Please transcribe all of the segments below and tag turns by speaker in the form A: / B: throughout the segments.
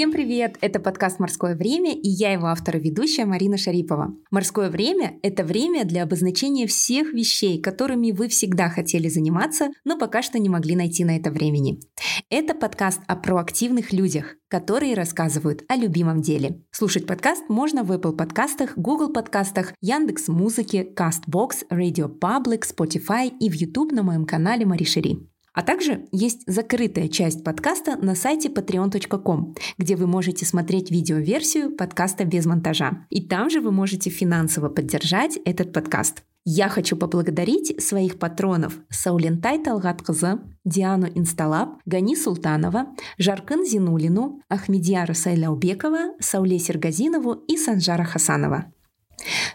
A: Всем привет! Это подкаст «Морское время» и я его автор и ведущая Марина Шарипова. «Морское время» — это время для обозначения всех вещей, которыми вы всегда хотели заниматься, но пока что не могли найти на это времени. Это подкаст о проактивных людях, которые рассказывают о любимом деле. Слушать подкаст можно в Apple подкастах, Google подкастах, Яндекс Музыке, Castbox, Radio Public, Spotify и в YouTube на моем канале Мари Шари. А также есть закрытая часть подкаста на сайте patreon.com, где вы можете смотреть видеоверсию подкаста без монтажа. И там же вы можете финансово поддержать этот подкаст. Я хочу поблагодарить своих патронов Саулентай Талгаткызы, Диану Инсталаб, Гани Султанова, Жаркын Зинулину, Ахмедьяра Сайляубекова, Сауле Сергазинову и Санжара Хасанова.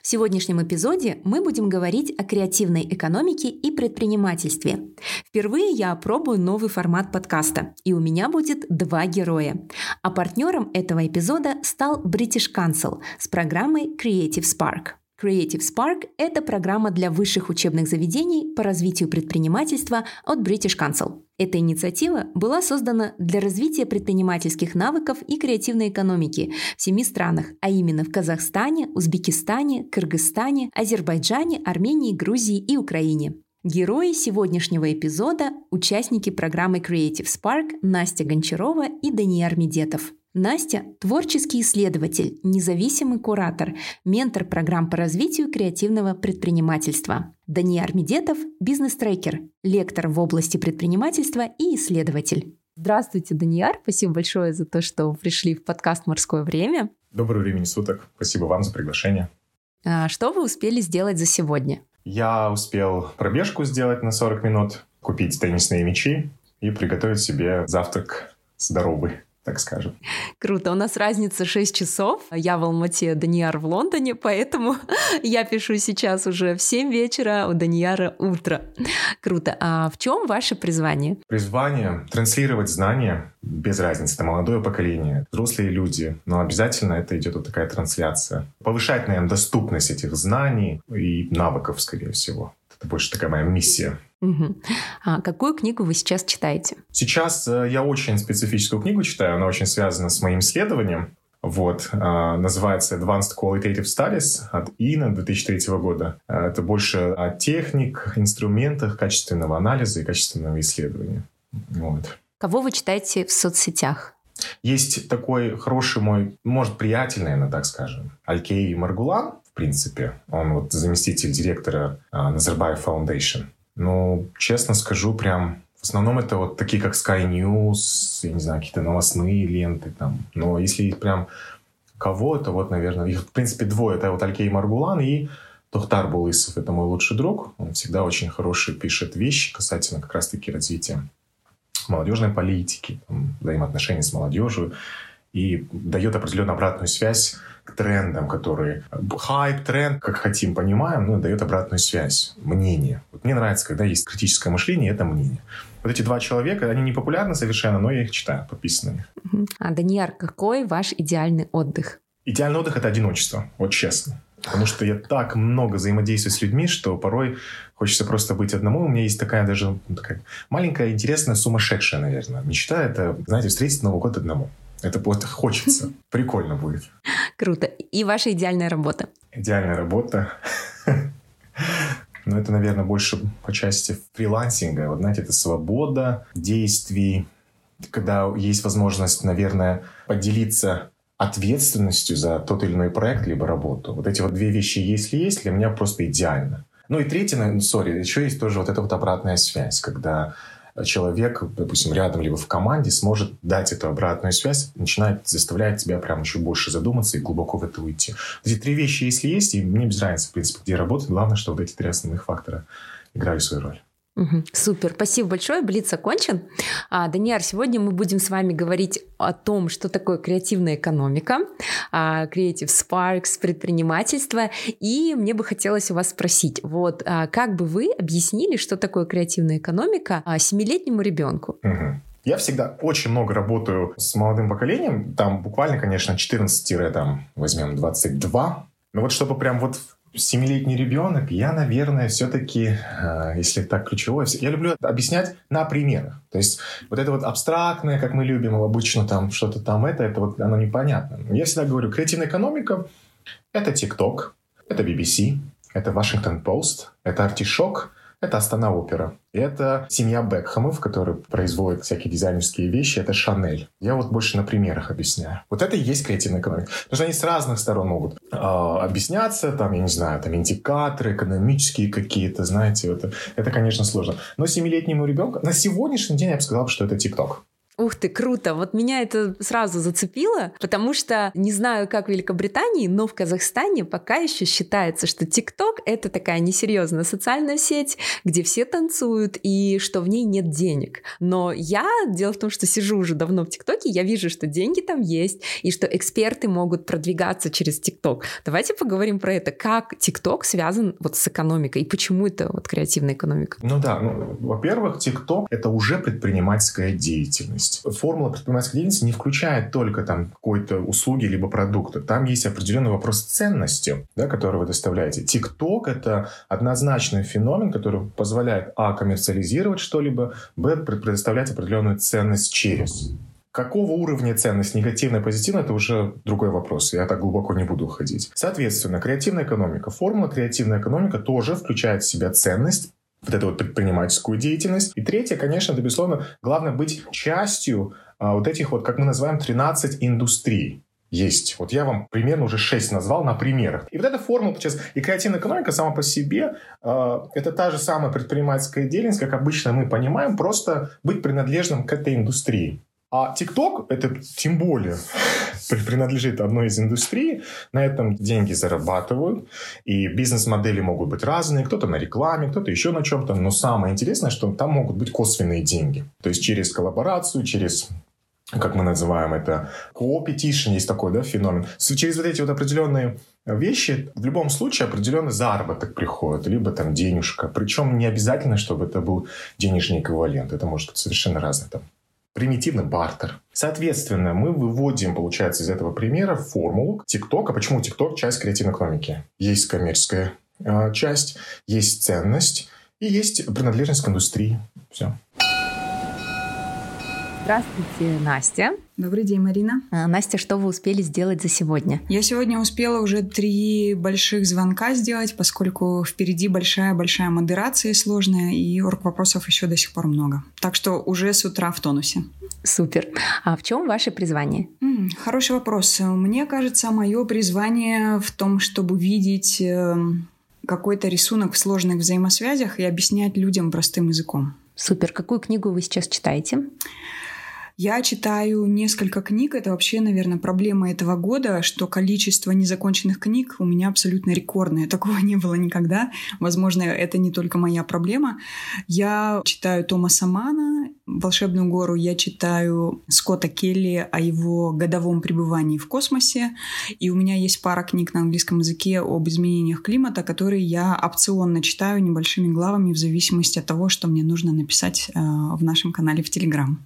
A: В сегодняшнем эпизоде мы будем говорить о креативной экономике и предпринимательстве. Впервые я опробую новый формат подкаста, и у меня будет два героя. А партнером этого эпизода стал British Council с программой Creative Spark. Creative Spark – это программа для высших учебных заведений по развитию предпринимательства от British Council. Эта инициатива была создана для развития предпринимательских навыков и креативной экономики в семи странах, а именно в Казахстане, Узбекистане, Кыргызстане, Азербайджане, Армении, Грузии и Украине. Герои сегодняшнего эпизода – участники программы Creative Spark Настя Гончарова и Даниил Медетов. Настя – творческий исследователь, независимый куратор, ментор программ по развитию креативного предпринимательства. Даниил Медетов – бизнес-трекер, лектор в области предпринимательства и исследователь. Здравствуйте, Даниар. Спасибо большое за то, что пришли в подкаст «Морское время».
B: Доброго времени суток. Спасибо вам за приглашение.
A: А что вы успели сделать за сегодня?
B: Я успел пробежку сделать на 40 минут, купить теннисные мячи и приготовить себе завтрак здоровый так скажем.
A: Круто. У нас разница 6 часов. Я в Алмате, Данияр в Лондоне, поэтому я пишу сейчас уже в 7 вечера, у Данияра утро. Круто. А в чем ваше призвание?
B: Призвание — транслировать знания без разницы. Это молодое поколение, взрослые люди. Но обязательно это идет вот такая трансляция. Повышать, наверное, доступность этих знаний и навыков, скорее всего. Это больше такая моя миссия.
A: Угу. А какую книгу вы сейчас читаете?
B: Сейчас э, я очень специфическую книгу читаю, она очень связана с моим исследованием. Вот, э, называется Advanced Qualitative Studies от ИНА 2003 года. Э, это больше о техник, инструментах качественного анализа и качественного исследования. Вот.
A: Кого вы читаете в соцсетях?
B: Есть такой хороший мой, может, приятель, наверное, так скажем, Алькей Маргулан, в принципе. Он вот заместитель директора Назарбаев Foundation. Ну, честно скажу, прям в основном это вот такие, как Sky News, я не знаю, какие-то новостные ленты там. Но если прям кого, то вот, наверное, их, в принципе, двое. Это вот Алькей Маргулан и Тохтар Булысов. Это мой лучший друг. Он всегда очень хорошие пишет вещи касательно как раз-таки развития молодежной политики, там, взаимоотношений с молодежью и дает определенную обратную связь к трендам, которые... Хайп, тренд, как хотим, понимаем, но дает обратную связь, мнение. Вот мне нравится, когда есть критическое мышление, это мнение. Вот эти два человека, они не популярны совершенно, но я их читаю, подписан на них.
A: А, Даниэр, какой ваш идеальный отдых?
B: Идеальный отдых — это одиночество, вот честно. Потому что я так много взаимодействую с людьми, что порой хочется просто быть одному. У меня есть такая даже ну, такая маленькая, интересная, сумасшедшая, наверное. Мечта — это, знаете, встретить Новый год одному. Это просто хочется. Прикольно будет.
A: Круто. И ваша идеальная работа?
B: Идеальная работа. Ну, это, наверное, больше по части фрилансинга. Вот, знаете, это свобода действий, когда есть возможность, наверное, поделиться ответственностью за тот или иной проект либо работу. Вот эти вот две вещи, если есть, для меня просто идеально. Ну и третье, ну, сори, еще есть тоже вот эта вот обратная связь, когда человек, допустим, рядом либо в команде сможет дать эту обратную связь, начинает заставлять тебя прям еще больше задуматься и глубоко в это уйти. Эти три вещи, если есть, и мне без разницы, в принципе, где работать, главное, что вот эти три основных фактора играли свою роль.
A: Угу, супер, спасибо большое, Блиц окончен. А, Даниар, сегодня мы будем с вами говорить о том, что такое креативная экономика, а, Creative Sparks, предпринимательство, и мне бы хотелось у вас спросить, вот а, как бы вы объяснили, что такое креативная экономика а, семилетнему ребенку?
B: Угу. Я всегда очень много работаю с молодым поколением, там буквально, конечно, 14 там возьмем 22, но вот чтобы прям вот семилетний ребенок, я, наверное, все-таки, э, если так ключевое, я люблю объяснять на примерах. То есть вот это вот абстрактное, как мы любим обычно там что-то там это, это вот оно непонятно. Я всегда говорю, креативная экономика — это TikTok, это BBC, это Washington Post, это Артишок, это Астана Опера. Это семья Бекхэмов, которые производят всякие дизайнерские вещи. Это Шанель. Я вот больше на примерах объясняю. Вот это и есть креативная экономика. Потому что они с разных сторон могут э, объясняться. Там, я не знаю, там индикаторы экономические какие-то, знаете. Это, это, конечно, сложно. Но семилетнему ребенку на сегодняшний день я бы сказал, что это ТикТок.
A: Ух ты, круто! Вот меня это сразу зацепило, потому что не знаю, как в Великобритании, но в Казахстане пока еще считается, что ТикТок — это такая несерьезная социальная сеть, где все танцуют и что в ней нет денег. Но я, дело в том, что сижу уже давно в ТикТоке, я вижу, что деньги там есть, и что эксперты могут продвигаться через ТикТок. Давайте поговорим про это. Как ТикТок связан вот с экономикой, и почему это вот креативная экономика?
B: Ну да, ну, во-первых, ТикТок — это уже предпринимательская деятельность деятельность. Формула предпринимательской деятельности не включает только там какой-то услуги либо продукта. Там есть определенный вопрос ценности, да, который вы доставляете. ТикТок — это однозначный феномен, который позволяет, а, коммерциализировать что-либо, б, предоставлять определенную ценность через. Какого уровня ценность, негативная, позитивная, это уже другой вопрос. Я так глубоко не буду уходить. Соответственно, креативная экономика. Формула креативная экономика тоже включает в себя ценность, вот эту вот предпринимательскую деятельность. И третье, конечно, это, безусловно, главное быть частью а, вот этих вот, как мы называем, 13 индустрий есть. Вот я вам примерно уже 6 назвал на примерах. И вот эта формула сейчас, и креативная экономика сама по себе, э, это та же самая предпринимательская деятельность, как обычно мы понимаем, просто быть принадлежным к этой индустрии. А TikTok это тем более принадлежит одной из индустрий, на этом деньги зарабатывают, и бизнес-модели могут быть разные, кто-то на рекламе, кто-то еще на чем-то, но самое интересное, что там могут быть косвенные деньги. То есть через коллаборацию, через как мы называем это, co-petition, есть такой да, феномен. Через вот эти вот определенные вещи в любом случае определенный заработок приходит, либо там денежка. Причем не обязательно, чтобы это был денежный эквивалент. Это может быть совершенно разное. Там примитивный бартер. Соответственно, мы выводим, получается, из этого примера формулу ТикТока. Почему ТикТок – часть креативной экономики? Есть коммерческая э, часть, есть ценность и есть принадлежность к индустрии. Все.
A: Здравствуйте, Настя.
C: Добрый день, Марина.
A: А, Настя, что вы успели сделать за сегодня?
C: Я сегодня успела уже три больших звонка сделать, поскольку впереди большая-большая модерация сложная, и орг вопросов еще до сих пор много. Так что уже с утра в тонусе.
A: Супер. А в чем ваше призвание?
C: М-м, хороший вопрос. Мне кажется, мое призвание в том, чтобы видеть эм, какой-то рисунок в сложных взаимосвязях и объяснять людям простым языком.
A: Супер. Какую книгу вы сейчас читаете?
C: Я читаю несколько книг. Это вообще, наверное, проблема этого года, что количество незаконченных книг у меня абсолютно рекордное. Такого не было никогда. Возможно, это не только моя проблема. Я читаю Томаса Мана «Волшебную гору» я читаю Скотта Келли о его годовом пребывании в космосе. И у меня есть пара книг на английском языке об изменениях климата, которые я опционно читаю небольшими главами в зависимости от того, что мне нужно написать э, в нашем канале в Телеграм.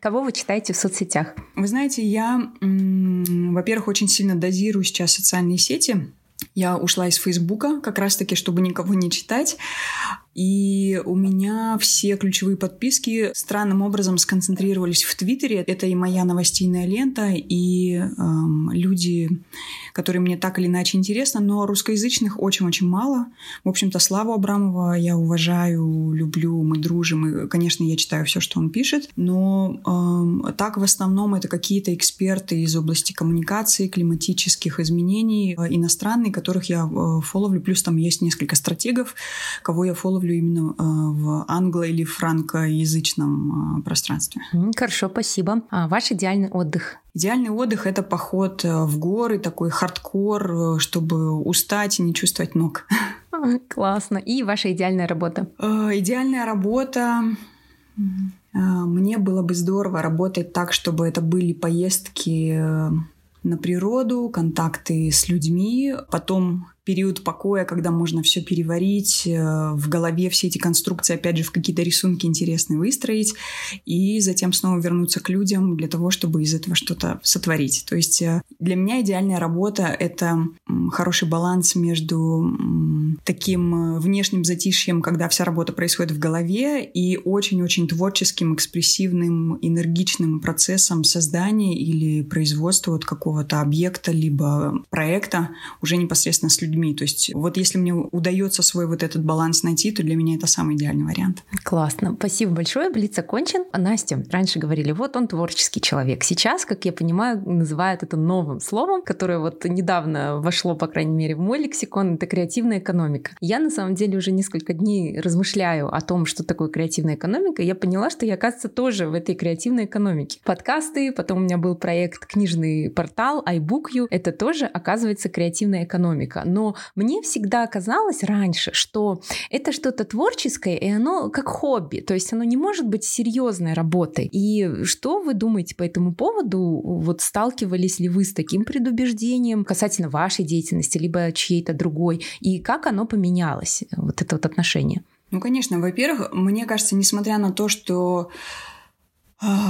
A: Кого вы читаете в соцсетях?
C: Вы знаете, я, во-первых, очень сильно дозирую сейчас социальные сети. Я ушла из Фейсбука как раз-таки, чтобы никого не читать. И у меня все ключевые подписки странным образом сконцентрировались в Твиттере. Это и моя новостейная лента, и эм, люди, которые мне так или иначе интересны, но русскоязычных очень-очень мало. В общем-то, Славу Абрамова я уважаю, люблю, мы дружим, и, конечно, я читаю все, что он пишет, но эм, так в основном это какие-то эксперты из области коммуникации, климатических изменений, э, иностранные, которых я э, фоловлю, плюс там есть несколько стратегов, кого я фоловлю ловлю именно э, в англо- или франкоязычном э, пространстве.
A: Хорошо, спасибо. А ваш идеальный отдых?
C: Идеальный отдых — это поход в горы, такой хардкор, чтобы устать и не чувствовать ног.
A: Классно. И ваша идеальная работа?
C: Идеальная работа... Мне было бы здорово работать так, чтобы это были поездки на природу, контакты с людьми, потом период покоя, когда можно все переварить, э, в голове все эти конструкции, опять же, в какие-то рисунки интересные выстроить, и затем снова вернуться к людям для того, чтобы из этого что-то сотворить. То есть э, для меня идеальная работа — это хороший баланс между таким э, внешним затишьем, когда вся работа происходит в голове, и очень-очень творческим, экспрессивным, энергичным процессом создания или производства вот какого-то объекта либо проекта уже непосредственно с людьми. То есть вот если мне удается свой вот этот баланс найти, то для меня это самый идеальный вариант.
A: Классно. Спасибо большое. Блиц окончен. Настя, раньше говорили, вот он творческий человек. Сейчас, как я понимаю, называют это новым словом, которое вот недавно вошло, по крайней мере, в мой лексикон. Это креативная экономика. Я на самом деле уже несколько дней размышляю о том, что такое креативная экономика. И я поняла, что я, оказывается, тоже в этой креативной экономике. Подкасты, потом у меня был проект книжный портал iBookU. Это тоже, оказывается, креативная экономика. Но мне всегда казалось раньше, что это что-то творческое, и оно как хобби, то есть оно не может быть серьезной работой. И что вы думаете по этому поводу? Вот сталкивались ли вы с таким предубеждением касательно вашей деятельности, либо чьей-то другой? И как оно поменялось, вот это вот отношение?
C: Ну, конечно, во-первых, мне кажется, несмотря на то, что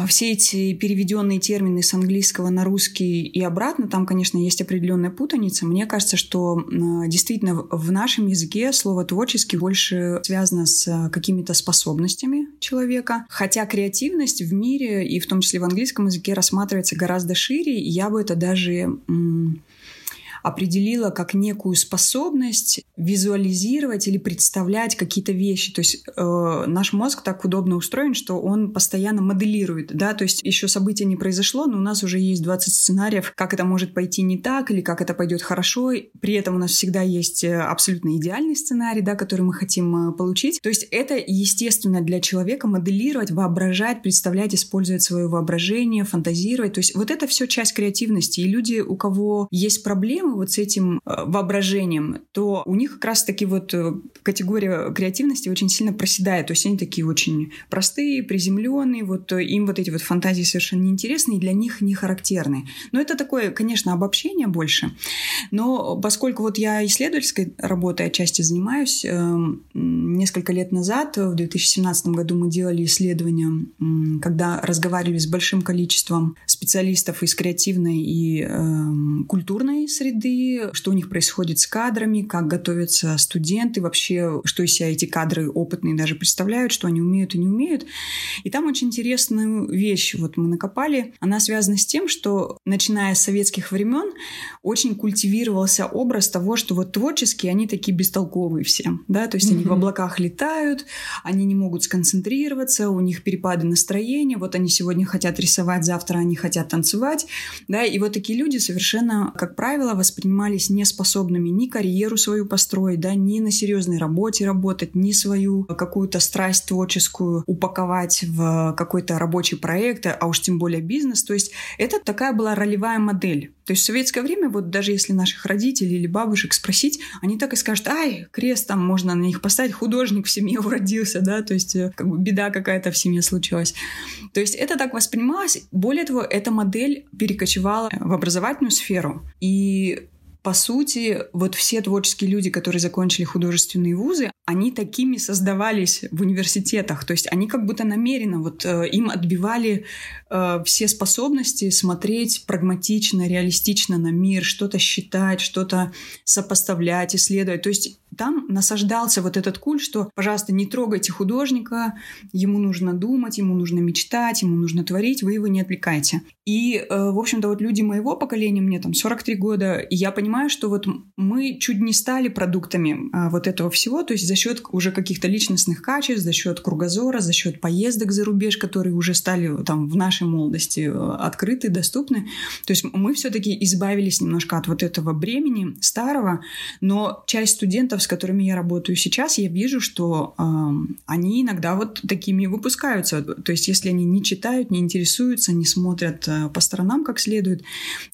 C: все эти переведенные термины с английского на русский и обратно, там, конечно, есть определенная путаница. Мне кажется, что действительно в нашем языке слово творческий больше связано с какими-то способностями человека. Хотя креативность в мире и в том числе в английском языке рассматривается гораздо шире. Я бы это даже определила как некую способность визуализировать или представлять какие-то вещи. То есть э, наш мозг так удобно устроен, что он постоянно моделирует, да, то есть еще событие не произошло, но у нас уже есть 20 сценариев, как это может пойти не так или как это пойдет хорошо. При этом у нас всегда есть э, абсолютно идеальный сценарий, да, который мы хотим э, получить. То есть это естественно для человека моделировать, воображать, представлять, использовать свое воображение, фантазировать. То есть вот это все часть креативности. И люди, у кого есть проблемы, проблемы вот с этим э, воображением, то у них как раз-таки вот э, категория креативности очень сильно проседает. То есть они такие очень простые, приземленные, вот э, им вот эти вот фантазии совершенно неинтересны и для них не характерны. Но это такое, конечно, обобщение больше. Но поскольку вот я исследовательской работой отчасти занимаюсь, несколько лет назад, в 2017 году мы делали исследования, когда разговаривали с большим количеством специалистов из креативной и культурной среды, среды, что у них происходит с кадрами, как готовятся студенты, вообще, что из себя эти кадры опытные даже представляют, что они умеют и не умеют. И там очень интересную вещь вот мы накопали. Она связана с тем, что начиная с советских времен очень культивировался образ того, что вот творческие, они такие бестолковые все, да, то есть mm-hmm. они в облаках летают, они не могут сконцентрироваться, у них перепады настроения, вот они сегодня хотят рисовать, завтра они хотят танцевать, да, и вот такие люди совершенно, как правило, воспринимались неспособными ни карьеру свою построить, да, ни на серьезной работе работать, ни свою какую-то страсть творческую упаковать в какой-то рабочий проект, а уж тем более бизнес. То есть это такая была ролевая модель. То есть в советское время, вот даже если наших родителей или бабушек спросить, они так и скажут, ай, крест там можно на них поставить, художник в семье уродился, да, то есть э, как бы беда какая-то в семье случилась. То есть это так воспринималось. Более того, эта модель перекочевала в образовательную сферу. И по сути, вот все творческие люди, которые закончили художественные вузы, они такими создавались в университетах. То есть они как будто намеренно вот э, им отбивали э, все способности смотреть прагматично, реалистично на мир, что-то считать, что-то сопоставлять, исследовать. То есть там насаждался вот этот культ, что, пожалуйста, не трогайте художника, ему нужно думать, ему нужно мечтать, ему нужно творить, вы его не отвлекайте. И, э, в общем-то, вот люди моего поколения, мне там 43 года, и я понимаю, что вот мы чуть не стали продуктами а, вот этого всего, то есть за счет уже каких-то личностных качеств, за счет кругозора, за счет поездок за рубеж, которые уже стали там в нашей молодости э, открыты, доступны. То есть мы все-таки избавились немножко от вот этого бремени старого, но часть студентов, с которыми я работаю сейчас, я вижу, что э, они иногда вот такими выпускаются. То есть если они не читают, не интересуются, не смотрят э, по сторонам как следует,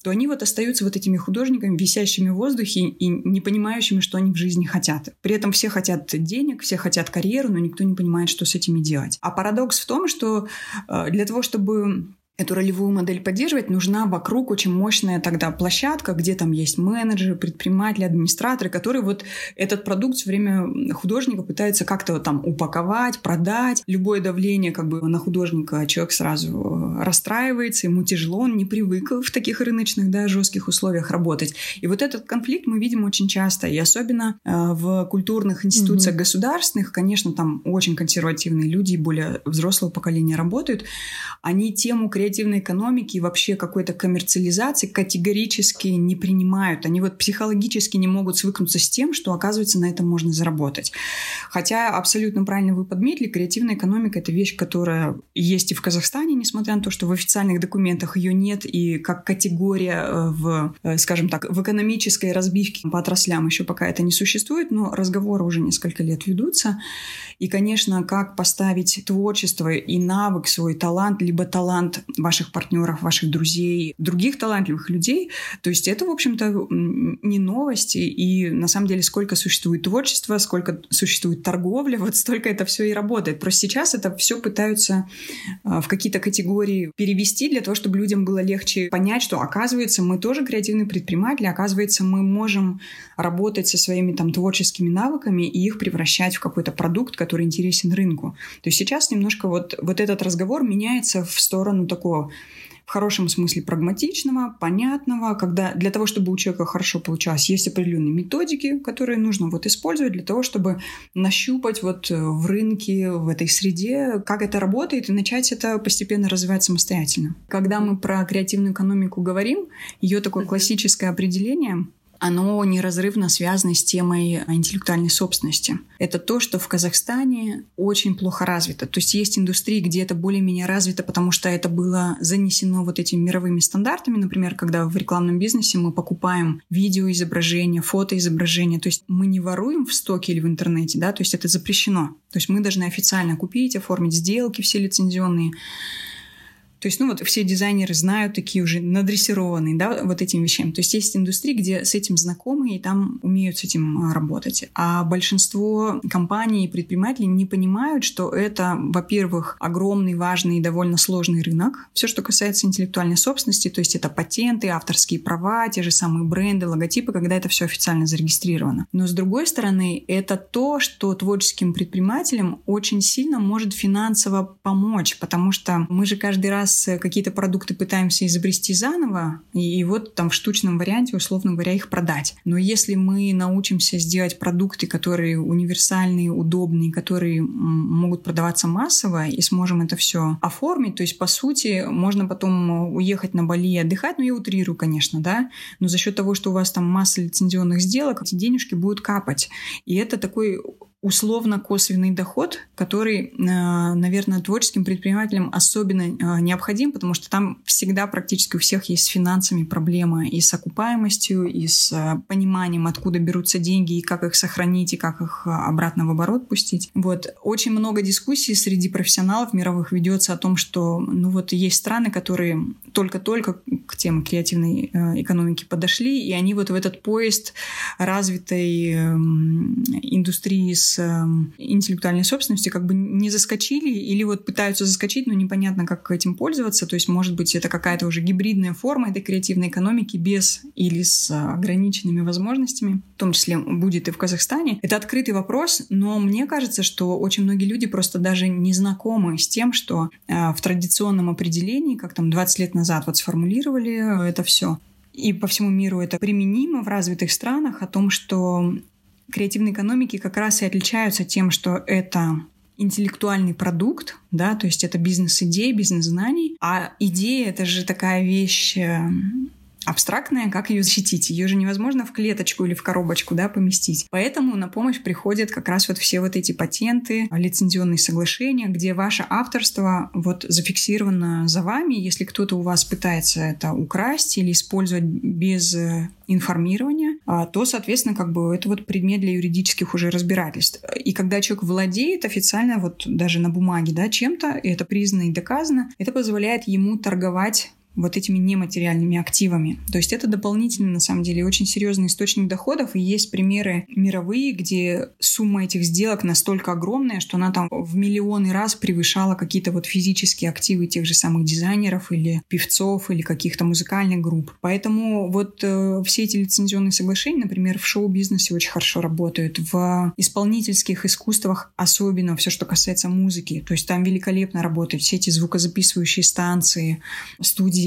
C: то они вот остаются вот этими художниками, висящими в воздухе и не понимающими, что они в жизни хотят. При этом все хотят денег, все хотят карьеру, но никто не понимает, что с этими делать. А парадокс в том, что э, для того, чтобы эту ролевую модель поддерживать, нужна вокруг очень мощная тогда площадка, где там есть менеджеры, предприниматели, администраторы, которые вот этот продукт все время художника пытаются как-то там упаковать, продать. Любое давление как бы на художника человек сразу э, расстраивается, ему тяжело, он не привык в таких рыночных, да, жестких условиях работать. И вот этот конфликт мы видим очень часто, и особенно э, в культурных институциях mm-hmm. государственных, конечно, там очень консервативные люди, более взрослого поколения работают, они тему креативной экономики и вообще какой-то коммерциализации категорически не принимают. Они вот психологически не могут свыкнуться с тем, что, оказывается, на этом можно заработать. Хотя абсолютно правильно вы подметили, креативная экономика — это вещь, которая есть и в Казахстане, несмотря на то, что в официальных документах ее нет, и как категория э, в, э, скажем так, в экономической разбивке по отраслям еще пока это не существует, но разговоры уже несколько лет ведутся. И, конечно, как поставить творчество и навык, свой талант, либо талант ваших партнеров, ваших друзей, других талантливых людей, то есть это, в общем-то, не новости. И на самом деле, сколько существует творчества, сколько существует торговля, вот столько это все и работает. Просто сейчас это все пытаются а, в какие-то категории перевести для того, чтобы людям было легче понять, что, оказывается, мы тоже креативные предприниматели, оказывается, мы можем работать со своими там творческими навыками и их превращать в какой-то продукт, который интересен рынку. То есть сейчас немножко вот, вот этот разговор меняется в сторону такого в хорошем смысле прагматичного, понятного, когда для того, чтобы у человека хорошо получалось, есть определенные методики, которые нужно вот использовать для того, чтобы нащупать вот э, в рынке, в этой среде, как это работает, и начать это постепенно развивать самостоятельно. Когда мы про креативную экономику говорим, ее такое классическое определение оно неразрывно связано с темой интеллектуальной собственности. Это то, что в Казахстане очень плохо развито. То есть есть индустрии, где это более-менее развито, потому что это было занесено вот этими мировыми стандартами. Например, когда в рекламном бизнесе мы покупаем видеоизображения, фотоизображения. То есть мы не воруем в стоке или в интернете, да, то есть это запрещено. То есть мы должны официально купить, оформить сделки все лицензионные. То есть, ну вот все дизайнеры знают такие уже надрессированные, да, вот этим вещам. То есть есть индустрии, где с этим знакомы и там умеют с этим а, работать. А большинство компаний и предпринимателей не понимают, что это, во-первых, огромный, важный и довольно сложный рынок. Все, что касается интеллектуальной собственности, то есть это патенты, авторские права, те же самые бренды, логотипы, когда это все официально зарегистрировано. Но с другой стороны, это то, что творческим предпринимателям очень сильно может финансово помочь, потому что мы же каждый раз раз какие-то продукты пытаемся изобрести заново, и, вот там в штучном варианте, условно говоря, их продать. Но если мы научимся сделать продукты, которые универсальные, удобные, которые могут продаваться массово, и сможем это все оформить, то есть, по сути, можно потом уехать на Бали и отдыхать, ну, я утрирую, конечно, да, но за счет того, что у вас там масса лицензионных сделок, эти денежки будут капать. И это такой условно-косвенный доход, который, э, наверное, творческим предпринимателям особенно э, необходим, потому что там всегда практически у всех есть с финансами проблемы и с окупаемостью, и с э, пониманием, откуда берутся деньги, и как их сохранить, и как их обратно в оборот пустить. Вот. Очень много дискуссий среди профессионалов мировых ведется о том, что ну вот есть страны, которые только-только к теме креативной экономики подошли, и они вот в этот поезд развитой эм, индустрии с с эм, интеллектуальной собственностью как бы не заскочили или вот пытаются заскочить, но непонятно, как этим пользоваться. То есть, может быть, это какая-то уже гибридная форма этой креативной экономики без или с ограниченными возможностями, в том числе будет и в Казахстане. Это открытый вопрос, но мне кажется, что очень многие люди просто даже не знакомы с тем, что э, в традиционном определении, как там 20 лет назад вот сформулировали это все, и по всему миру это применимо в развитых странах, о том, что креативные экономики как раз и отличаются тем, что это интеллектуальный продукт, да, то есть это бизнес-идеи, бизнес-знаний, а идея — это же такая вещь э, абстрактная, как ее защитить. Ее же невозможно в клеточку или в коробочку да, поместить. Поэтому на помощь приходят как раз вот все вот эти патенты, лицензионные соглашения, где ваше авторство вот зафиксировано за вами. Если кто-то у вас пытается это украсть или использовать без э, информирования, а, то, соответственно, как бы это вот предмет для юридических уже разбирательств. И когда человек владеет официально вот даже на бумаге да, чем-то, и это признано и доказано, это позволяет ему торговать вот этими нематериальными активами. То есть это дополнительный, на самом деле, очень серьезный источник доходов. И есть примеры мировые, где сумма этих сделок настолько огромная, что она там в миллионы раз превышала какие-то вот физические активы тех же самых дизайнеров или певцов или каких-то музыкальных групп. Поэтому вот э, все эти лицензионные соглашения, например, в шоу-бизнесе очень хорошо работают, в исполнительских искусствах особенно все, что касается музыки. То есть там великолепно работают все эти звукозаписывающие станции, студии,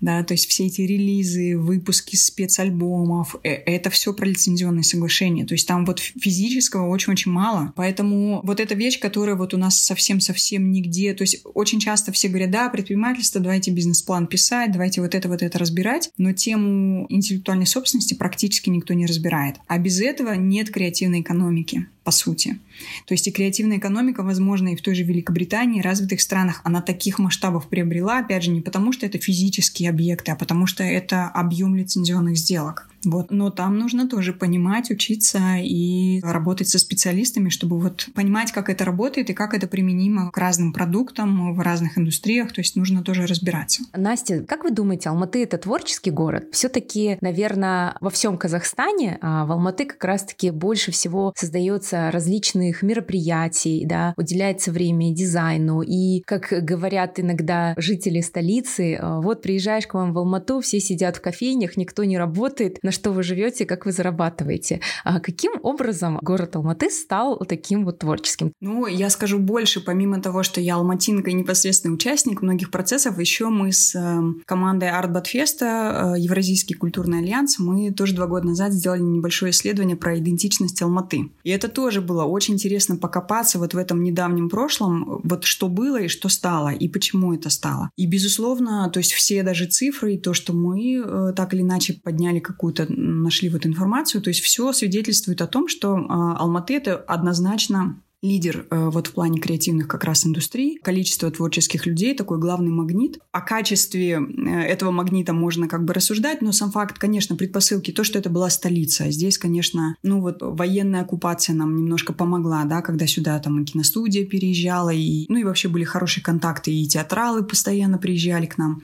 C: да, то есть все эти релизы, выпуски спецальбомов, э, это все про лицензионные соглашения. То есть там вот физического очень-очень мало. Поэтому вот эта вещь, которая вот у нас совсем-совсем нигде, то есть очень часто все говорят, да, предпринимательство, давайте бизнес-план писать, давайте вот это, вот это разбирать, но тему интеллектуальной собственности практически никто не разбирает. А без этого нет креативной экономики по сути. То есть и креативная экономика, возможно, и в той же Великобритании, развитых странах, она таких масштабов приобрела, опять же, не потому что это физические объекты, а потому что это объем лицензионных сделок. Вот. Но там нужно тоже понимать, учиться и работать со специалистами, чтобы вот понимать, как это работает и как это применимо к разным продуктам в разных индустриях. То есть нужно тоже разбираться.
A: Настя, как вы думаете, Алматы — это творческий город? все таки наверное, во всем Казахстане а в Алматы как раз-таки больше всего создается различных мероприятий, да, уделяется время дизайну. И, как говорят иногда жители столицы, а, вот приезжаешь к вам в Алмату, все сидят в кофейнях, никто не работает, на что вы живете, как вы зарабатываете. А каким образом город Алматы стал таким вот творческим?
C: Ну, я скажу больше, помимо того, что я алматинка и непосредственный участник многих процессов, еще мы с э, командой Артбатфеста, э, Евразийский культурный альянс, мы тоже два года назад сделали небольшое исследование про идентичность Алматы. И это тоже было очень интересно покопаться вот в этом недавнем прошлом, вот что было и что стало, и почему это стало. И, безусловно, то есть все даже цифры, и то, что мы э, так или иначе подняли какую-то какую-то нашли вот информацию. То есть все свидетельствует о том, что а, Алматы это однозначно лидер э, вот в плане креативных как раз индустрий, количество творческих людей, такой главный магнит. О качестве э, этого магнита можно как бы рассуждать, но сам факт, конечно, предпосылки, то, что это была столица. Здесь, конечно, ну вот военная оккупация нам немножко помогла, да, когда сюда там и киностудия переезжала, и, ну и вообще были хорошие контакты, и театралы постоянно приезжали к нам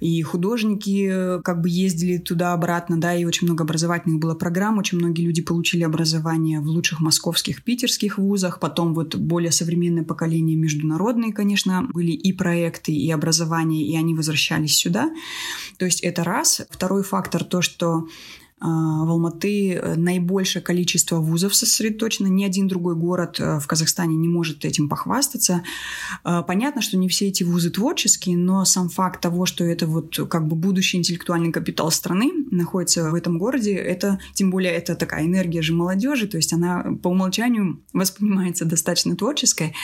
C: и художники э, как бы ездили туда-обратно, да, и очень много образовательных было программ, очень многие люди получили образование в лучших московских, питерских вузах, потом вот более современное поколение международные, конечно, были и проекты, и образование, и они возвращались сюда. То есть это раз. Второй фактор то, что в Алматы э, наибольшее количество вузов сосредоточено. Ни один другой город э, в Казахстане не может этим похвастаться. А, понятно, что не все эти вузы творческие, но сам факт того, что это вот как бы будущий интеллектуальный капитал страны находится в этом городе, это тем более это такая энергия же молодежи, то есть она по умолчанию воспринимается достаточно творческой.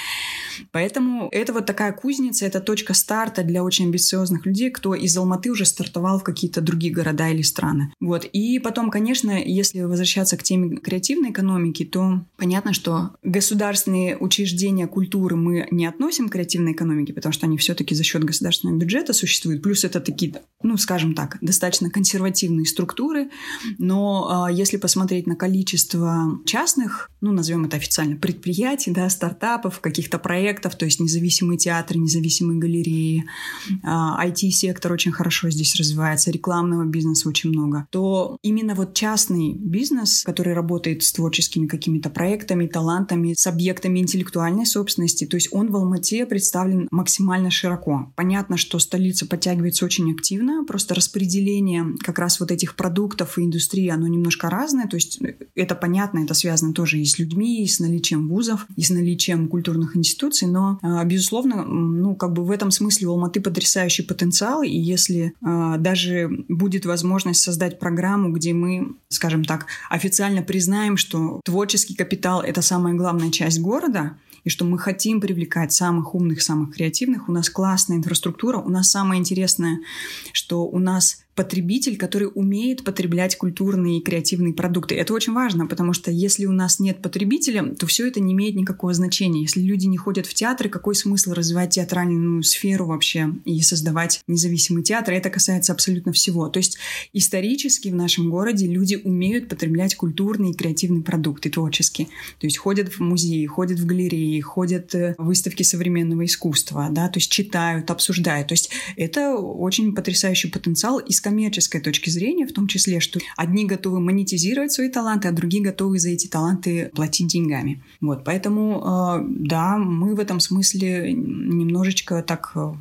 C: Поэтому это вот такая кузница, это точка старта для очень амбициозных людей, кто из Алматы уже стартовал в какие-то другие города или страны. Вот. И потом, конечно, если возвращаться к теме креативной экономики, то понятно, что государственные учреждения культуры мы не относим к креативной экономике, потому что они все-таки за счет государственного бюджета существуют. Плюс это такие, ну, скажем так, достаточно консервативные структуры. Но э, если посмотреть на количество частных, ну, назовем это официально, предприятий, да, стартапов, каких-то проектов, то есть независимые театры, независимые галереи, э, IT-сектор очень хорошо здесь развивается, рекламного бизнеса очень много, то именно именно вот частный бизнес, который работает с творческими какими-то проектами, талантами, с объектами интеллектуальной собственности, то есть он в Алмате представлен максимально широко. Понятно, что столица подтягивается очень активно, просто распределение как раз вот этих продуктов и индустрии, оно немножко разное, то есть это понятно, это связано тоже и с людьми, и с наличием вузов, и с наличием культурных институций, но, а, безусловно, ну, как бы в этом смысле у Алматы потрясающий потенциал, и если а, даже будет возможность создать программу, где где мы, скажем так, официально признаем, что творческий капитал — это самая главная часть города, и что мы хотим привлекать самых умных, самых креативных. У нас классная инфраструктура, у нас самое интересное, что у нас потребитель, который умеет потреблять культурные и креативные продукты. Это очень важно, потому что если у нас нет потребителя, то все это не имеет никакого значения. Если люди не ходят в театры, какой смысл развивать театральную сферу вообще и создавать независимый театр? Это касается абсолютно всего. То есть исторически в нашем городе люди умеют потреблять культурные и креативные продукты, творческие. То есть ходят в музеи, ходят в галереи, ходят э, выставки современного искусства, да, то есть читают, обсуждают. То есть это очень потрясающий потенциал из коммерческой точки зрения, в том числе, что одни готовы монетизировать свои таланты, а другие готовы за эти таланты платить деньгами. Вот, поэтому, э, да, мы в этом смысле немножечко так э,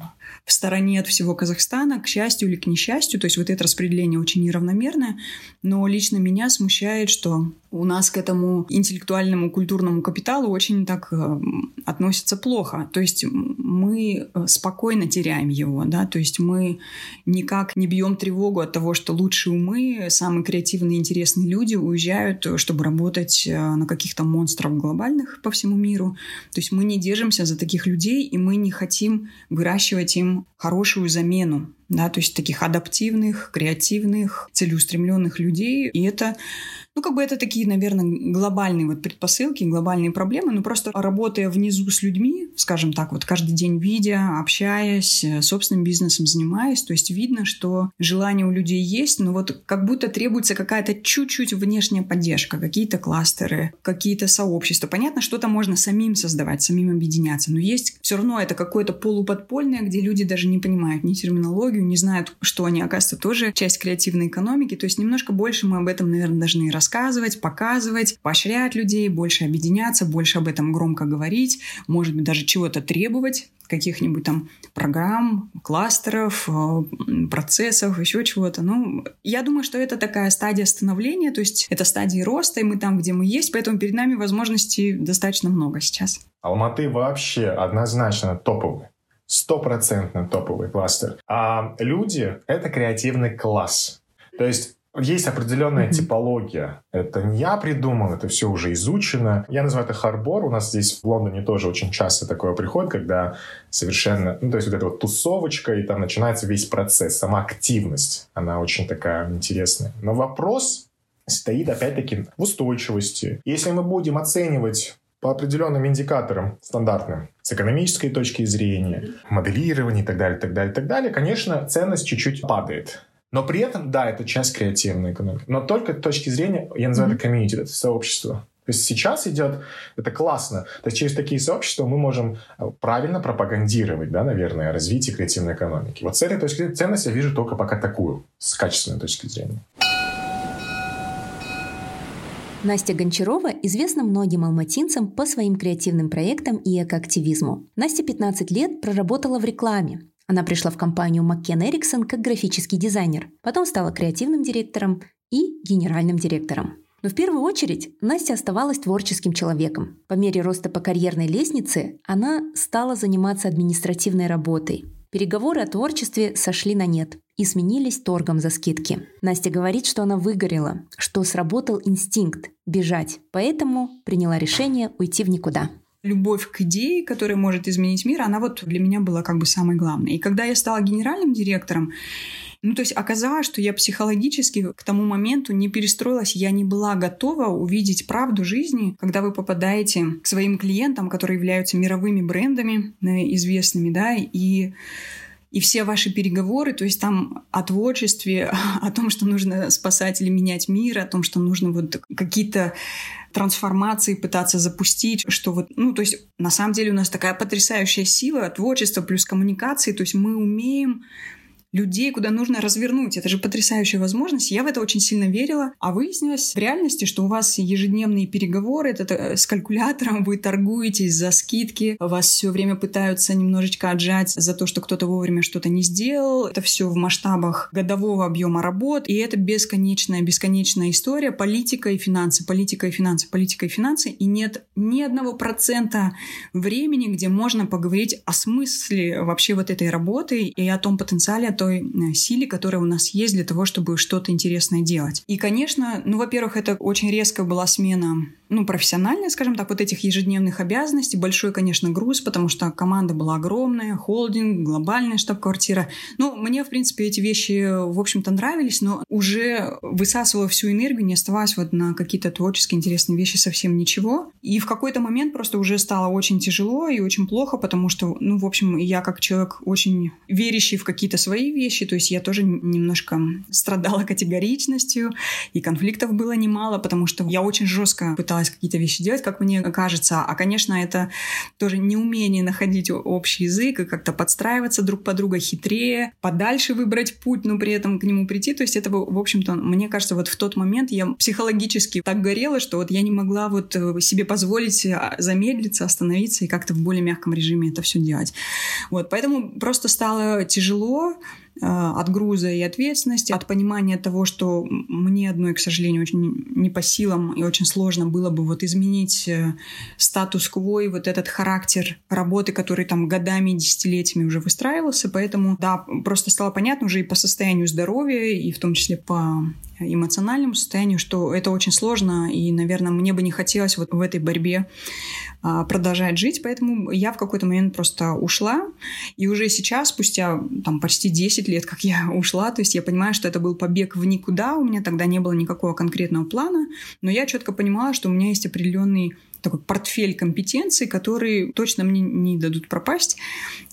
C: в стороне от всего Казахстана, к счастью или к несчастью. То есть вот это распределение очень неравномерное. Но лично меня смущает, что у нас к этому интеллектуальному культурному капиталу очень так э, относятся плохо. То есть мы э, спокойно теряем его, да, то есть мы никак не бьем тревогу от того, что лучшие умы, самые креативные, интересные люди уезжают, чтобы работать э, на каких-то монстров глобальных по всему миру. То есть мы не держимся за таких людей, и мы не хотим выращивать им хорошую замену да, то есть таких адаптивных, креативных, целеустремленных людей. И это ну, как бы это такие, наверное, глобальные вот предпосылки, глобальные проблемы, но просто работая внизу с людьми, скажем так, вот каждый день видя, общаясь, э, собственным бизнесом занимаясь, то есть видно, что желание у людей есть, но вот как будто требуется какая-то чуть-чуть внешняя поддержка, какие-то кластеры, какие-то сообщества. Понятно, что-то можно самим создавать, самим объединяться, но есть все равно это какое-то полуподпольное, где люди даже не понимают ни терминологию, не знают, что они, оказывается, тоже часть креативной экономики. То есть немножко больше мы об этом, наверное, должны рассказывать, показывать, поощрять людей, больше объединяться, больше об этом громко говорить, может быть, даже чего-то требовать, каких-нибудь там программ, кластеров, э, процессов, еще чего-то. Ну, я думаю, что это такая стадия становления, то есть это стадия роста, и мы там, где мы есть, поэтому перед нами возможностей достаточно много сейчас.
B: Алматы вообще однозначно топовый стопроцентно топовый кластер. А люди — это креативный класс. То есть есть определенная mm-hmm. типология. Это не я придумал, это все уже изучено. Я называю это харбор. У нас здесь в Лондоне тоже очень часто такое приходит, когда совершенно, ну, то есть вот эта вот тусовочка, и там начинается весь процесс, сама активность. Она очень такая интересная. Но вопрос стоит опять-таки в устойчивости. Если мы будем оценивать по определенным индикаторам стандартным, с экономической точки зрения, моделирования и так далее, так далее, так далее, конечно, ценность чуть-чуть падает. Но при этом, да, это часть креативной экономики. Но только с точки зрения, я называю mm-hmm. это комьюнити, это сообщество. То есть сейчас идет, это классно. То есть через такие сообщества мы можем э, правильно пропагандировать, да, наверное, развитие креативной экономики. Вот с этой точки зрения ценность я вижу только пока такую, с качественной точки зрения.
A: Настя Гончарова известна многим алматинцам по своим креативным проектам и экоактивизму. Настя 15 лет проработала в рекламе, она пришла в компанию McKen Erickson как графический дизайнер, потом стала креативным директором и генеральным директором. Но в первую очередь Настя оставалась творческим человеком. По мере роста по карьерной лестнице она стала заниматься административной работой. Переговоры о творчестве сошли на нет и сменились торгом за скидки. Настя говорит, что она выгорела, что сработал инстинкт – бежать, поэтому приняла решение уйти в никуда
C: любовь к идее, которая может изменить мир, она вот для меня была как бы самой главной. И когда я стала генеральным директором, ну, то есть оказалось, что я психологически к тому моменту не перестроилась, я не была готова увидеть правду жизни, когда вы попадаете к своим клиентам, которые являются мировыми брендами э, известными, да, и и все ваши переговоры, то есть там о творчестве, о том, что нужно спасать или менять мир, о том, что нужно вот какие-то трансформации пытаться запустить, что вот, ну, то есть на самом деле у нас такая потрясающая сила, творчество плюс коммуникации, то есть мы умеем людей, куда нужно развернуть. Это же потрясающая возможность. Я в это очень сильно верила. А выяснилось в реальности, что у вас ежедневные переговоры, это э, с калькулятором, вы торгуетесь за скидки, вас все время пытаются немножечко отжать за то, что кто-то вовремя что-то не сделал. Это все в масштабах годового объема работ. И это бесконечная, бесконечная история. Политика и финансы, политика и финансы, политика и финансы. И нет ни одного процента времени, где можно поговорить о смысле вообще вот этой работы и о том потенциале, о том, той э, силе, которая у нас есть для того, чтобы что-то интересное делать. И, конечно, ну, во-первых, это очень резко была смена ну, профессиональная, скажем так, вот этих ежедневных обязанностей. Большой, конечно, груз, потому что команда была огромная, холдинг, глобальная штаб-квартира. Ну, мне, в принципе, эти вещи, в общем-то, нравились, но уже высасывала всю энергию, не оставалось вот на какие-то творческие интересные вещи совсем ничего. И в какой-то момент просто уже стало очень тяжело и очень плохо, потому что, ну, в общем, я как человек очень верящий в какие-то свои вещи, то есть я тоже немножко страдала категоричностью, и конфликтов было немало, потому что я очень жестко пыталась какие-то вещи делать, как мне кажется. А, конечно, это тоже неумение находить общий язык и как-то подстраиваться друг под друга хитрее, подальше выбрать путь, но при этом к нему прийти. То есть это, в общем-то, мне кажется, вот в тот момент я психологически так горела, что вот я не могла вот э, себе позволить а, замедлиться, остановиться и как-то в более мягком режиме это все делать. Вот, поэтому просто стало тяжело, Э, от груза и ответственности, от понимания того, что мне одной, к сожалению, очень не по силам и очень сложно было бы вот изменить э, статус-кво и вот этот характер работы, который там годами, десятилетиями уже выстраивался. Поэтому, да, просто стало понятно уже и по состоянию здоровья, и в том числе по эмоциональному состоянию, что это очень сложно, и, наверное, мне бы не хотелось вот в этой борьбе а, продолжать жить, поэтому я в какой-то момент просто ушла, и уже сейчас, спустя там почти 10 лет, как я ушла, то есть я понимаю, что это был побег в никуда, у меня тогда не было никакого конкретного плана, но я четко понимала, что у меня есть определенный такой портфель компетенций, которые точно мне не дадут пропасть.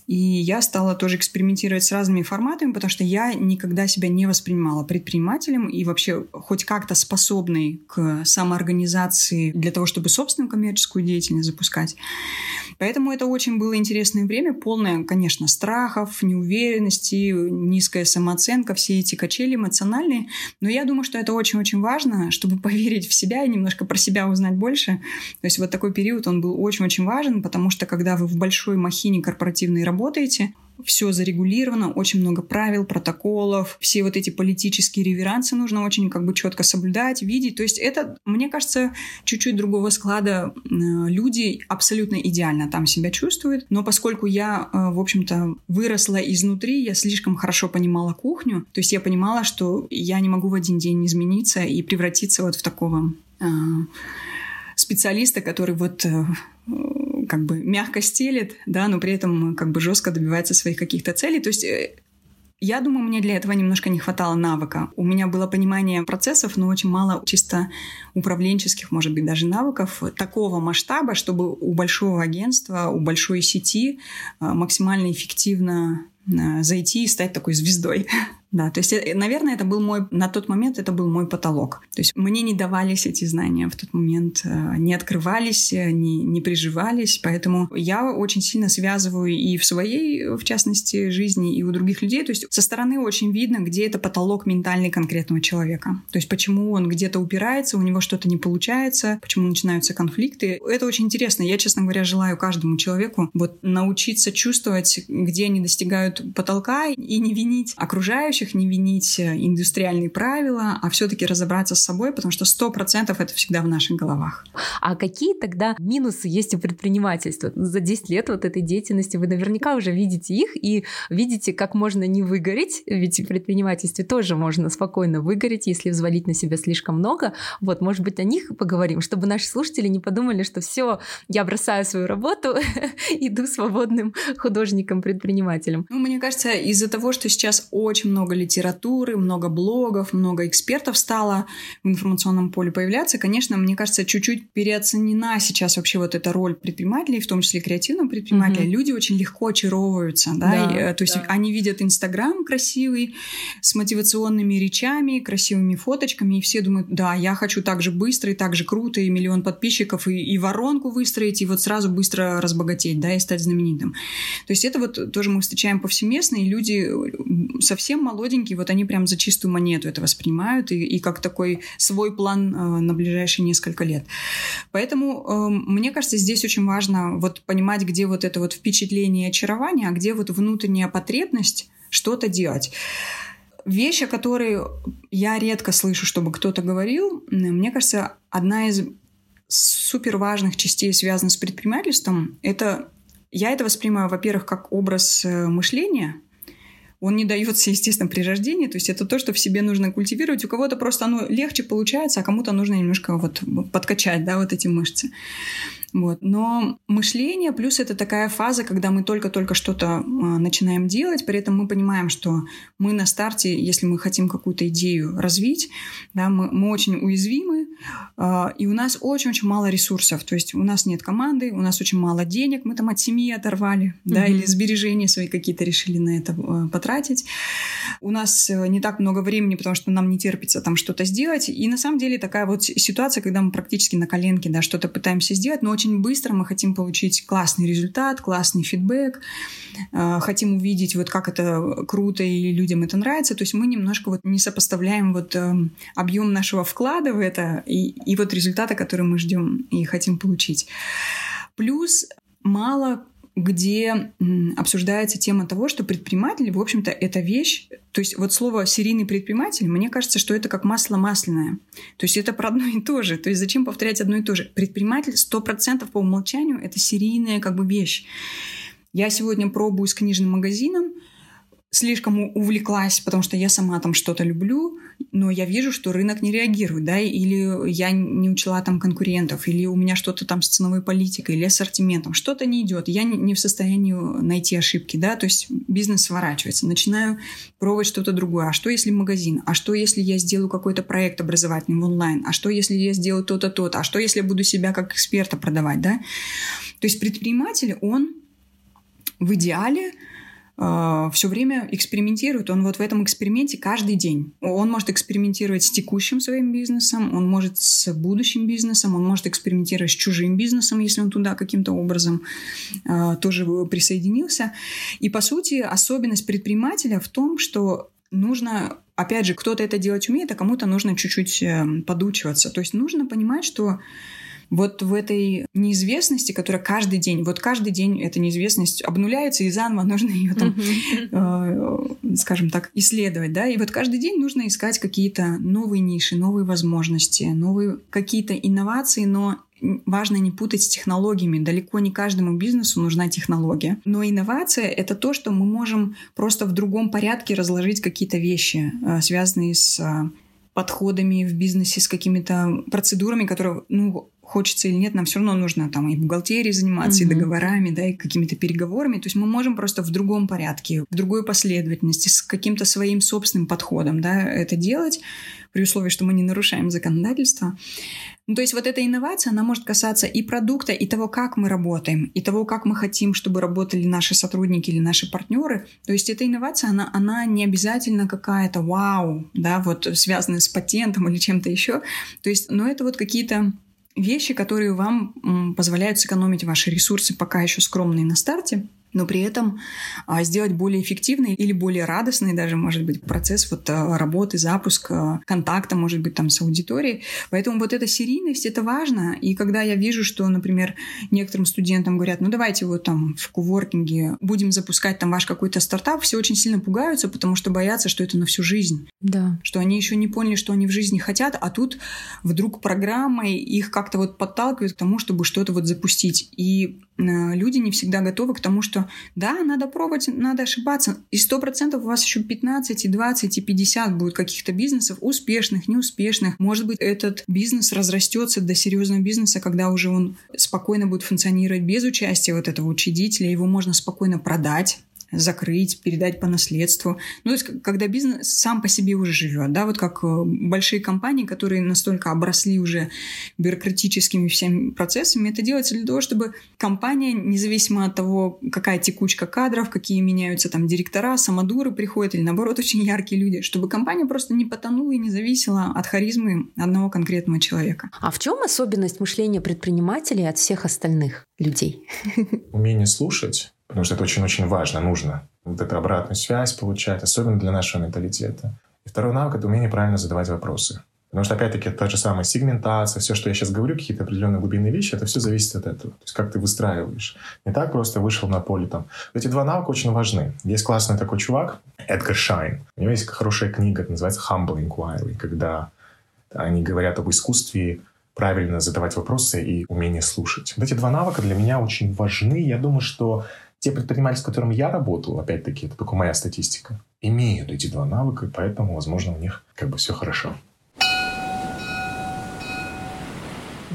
C: И я стала тоже экспериментировать с разными форматами, потому что я никогда себя не воспринимала предпринимателем и вообще хоть как-то способной к самоорганизации для того, чтобы собственную коммерческую деятельность запускать. Поэтому это очень было интересное время, полное, конечно, страхов, неуверенности, низкая самооценка, все эти качели эмоциональные. Но я думаю, что это очень-очень важно, чтобы поверить в себя и немножко про себя узнать больше. То есть вот такой период, он был очень-очень важен, потому что когда вы в большой махине корпоративной работаете, все зарегулировано, очень много правил, протоколов, все вот эти политические реверансы нужно очень как бы четко соблюдать, видеть. То есть это, мне кажется, чуть-чуть другого склада люди абсолютно идеально там себя чувствуют. Но поскольку я, э, в общем-то, выросла изнутри, я слишком хорошо понимала кухню, то есть я понимала, что я не могу в один день измениться и превратиться вот в такого э, специалиста, который вот э, как бы мягко стелит, да, но при этом как бы жестко добивается своих каких-то целей. То есть э, я думаю, мне для этого немножко не хватало навыка. У меня было понимание процессов, но очень мало чисто управленческих, может быть, даже навыков такого масштаба, чтобы у большого агентства, у большой сети э, максимально эффективно зайти и стать такой звездой. Да, то есть, э, наверное, это был мой, на тот момент это был мой потолок. То есть мне не давались эти знания в тот момент, э, не открывались, э, не, не приживались, поэтому я очень сильно связываю и в своей, в частности, жизни, и у других людей. То есть со стороны очень видно, где это потолок ментальный конкретного человека. То есть почему он где-то упирается, у него что-то не получается, почему начинаются конфликты. Это очень интересно. Я, честно говоря, желаю каждому человеку вот научиться чувствовать, где они достигают потолка и не винить окружающих, окружающих, не винить э, индустриальные правила, а все-таки разобраться с собой, потому что сто процентов это всегда в наших головах.
A: А какие тогда минусы есть у предпринимательства? За 10 лет вот этой деятельности вы наверняка уже видите их и видите, как можно не выгореть, ведь в предпринимательстве тоже можно спокойно выгореть, если взвалить на себя слишком много. Вот, может быть, о них поговорим, чтобы наши слушатели не подумали, что все, я бросаю свою работу, иду свободным художником-предпринимателем.
C: Ну, мне кажется, из-за того, что сейчас очень много много литературы, много блогов, много экспертов стало в информационном поле появляться. Конечно, мне кажется, чуть-чуть переоценена сейчас вообще вот эта роль предпринимателей, в том числе креативного предпринимателя. Mm-hmm. Люди очень легко очаровываются, да, да и, э, то есть да. они видят Инстаграм красивый, с мотивационными речами, красивыми фоточками, и все думают, да, я хочу так же быстро и так же круто, и миллион подписчиков, и, и воронку выстроить, и вот сразу быстро разбогатеть, да, и стать знаменитым. То есть это вот тоже мы встречаем повсеместно, и люди совсем молодые молоденькие, вот они прям за чистую монету это воспринимают и, и как такой свой план э, на ближайшие несколько лет. Поэтому э, мне кажется, здесь очень важно вот понимать, где вот это вот впечатление и очарование, а где вот внутренняя потребность что-то делать. Вещь, о которой я редко слышу, чтобы кто-то говорил, мне кажется, одна из супер важных частей, связанных с предпринимательством, это я это воспринимаю, во-первых, как образ э, мышления – он не дается, естественно, при рождении, то есть это то, что в себе нужно культивировать. У кого-то просто оно легче получается, а кому-то нужно немножко вот подкачать, да, вот эти мышцы. Вот. Но мышление, плюс это такая фаза, когда мы только-только что-то э, начинаем делать, при этом мы понимаем, что мы на старте, если мы хотим какую-то идею развить, да, мы, мы очень уязвимы, э, и у нас очень-очень мало ресурсов. То есть у нас нет команды, у нас очень мало денег, мы там от семьи оторвали, mm-hmm. да, или сбережения свои какие-то решили на это э, потратить. У нас э, не так много времени, потому что нам не терпится там что-то сделать. И на самом деле такая вот ситуация, когда мы практически на коленке, да, что-то пытаемся сделать, но очень очень быстро мы хотим получить классный результат, классный фидбэк, э, хотим увидеть, вот как это круто и людям это нравится. То есть мы немножко вот не сопоставляем вот э, объем нашего вклада в это и, и вот результата, который мы ждем и хотим получить. Плюс мало где обсуждается тема того, что предприниматель, в общем-то, это вещь, то есть вот слово «серийный предприниматель», мне кажется, что это как масло масляное. То есть это про одно и то же. То есть зачем повторять одно и то же? Предприниматель 100% по умолчанию – это серийная как бы вещь. Я сегодня пробую с книжным магазином, слишком увлеклась, потому что я сама там что-то люблю, но я вижу, что рынок не реагирует, да, или я не учла там конкурентов, или у меня что-то там с ценовой политикой, или ассортиментом, что-то не идет, я не в состоянии найти ошибки, да, то есть бизнес сворачивается, начинаю пробовать что-то другое, а что если магазин, а что если я сделаю какой-то проект образовательный в онлайн, а что если я сделаю то-то, то-то, а что если я буду себя как эксперта продавать, да, то есть предприниматель, он в идеале все время экспериментирует. Он вот в этом эксперименте каждый день. Он может экспериментировать с текущим своим бизнесом, он может с будущим бизнесом, он может экспериментировать с чужим бизнесом, если он туда каким-то образом э, тоже присоединился. И, по сути, особенность предпринимателя в том, что нужно опять же, кто-то это делать умеет, а кому-то нужно чуть-чуть э, подучиваться. То есть нужно понимать, что вот в этой неизвестности, которая каждый день, вот каждый день эта неизвестность обнуляется, и заново нужно ее там, э, скажем так, исследовать, да, и вот каждый день нужно искать какие-то новые ниши, новые возможности, новые какие-то инновации, но важно не путать с технологиями. Далеко не каждому бизнесу нужна технология. Но инновация — это то, что мы можем просто в другом порядке разложить какие-то вещи, э, связанные с э, подходами в бизнесе, с какими-то процедурами, которые, ну, хочется или нет, нам все равно нужно там и бухгалтерией заниматься, угу. и договорами, да, и какими-то переговорами. То есть мы можем просто в другом порядке, в другой последовательности, с каким-то своим собственным подходом, да, это делать, при условии, что мы не нарушаем законодательство. Ну, то есть вот эта инновация, она может касаться и продукта, и того, как мы работаем, и того, как мы хотим, чтобы работали наши сотрудники или наши партнеры. То есть эта инновация, она, она не обязательно какая-то вау, да, вот связанная с патентом или чем-то еще. То есть, ну, это вот какие-то вещи, которые вам позволяют сэкономить ваши ресурсы пока еще скромные на старте, но при этом а, сделать более эффективный или более радостный даже, может быть, процесс вот а, работы, запуска, контакта, может быть, там с аудиторией. Поэтому вот эта серийность, это важно. И когда я вижу, что, например, некоторым студентам говорят, ну давайте вот там в коворкинге будем запускать там ваш какой-то стартап, все очень сильно пугаются, потому что боятся, что это на всю жизнь.
A: Да.
C: Что они еще не поняли, что они в жизни хотят, а тут вдруг программой их как-то вот подталкивают к тому, чтобы что-то вот запустить. И э, люди не всегда готовы к тому, что да, надо пробовать, надо ошибаться. И сто процентов у вас еще 15, и 20, и 50 будет каких-то бизнесов, успешных, неуспешных. Может быть, этот бизнес разрастется до серьезного бизнеса, когда уже он спокойно будет функционировать без участия вот этого учредителя, его можно спокойно продать, закрыть, передать по наследству. Ну, то есть, когда бизнес сам по себе уже живет, да, вот как э, большие компании, которые настолько обросли уже бюрократическими всеми процессами, это делается для того, чтобы компания, независимо от того, какая текучка кадров, какие меняются там директора, самодуры приходят или, наоборот, очень яркие люди, чтобы компания просто не потонула и не зависела от харизмы одного конкретного человека.
A: А в чем особенность мышления предпринимателей от всех остальных людей?
B: Умение слушать потому что это очень-очень важно, нужно вот эту обратную связь получать, особенно для нашего менталитета. И второй навык — это умение правильно задавать вопросы. Потому что, опять-таки, та же самая сегментация, все, что я сейчас говорю, какие-то определенные глубинные вещи, это все зависит от этого. То есть, как ты выстраиваешь. Не так просто вышел на поле там. Эти два навыка очень важны. Есть классный такой чувак, Эдгар Шайн. У него есть хорошая книга, называется Humble Inquiry, когда они говорят об искусстве правильно задавать вопросы и умении слушать. Вот эти два навыка для меня очень важны. Я думаю, что те предприниматели, с которыми я работал, опять-таки, это только моя статистика, имеют эти два навыка, поэтому, возможно, у них как бы все хорошо.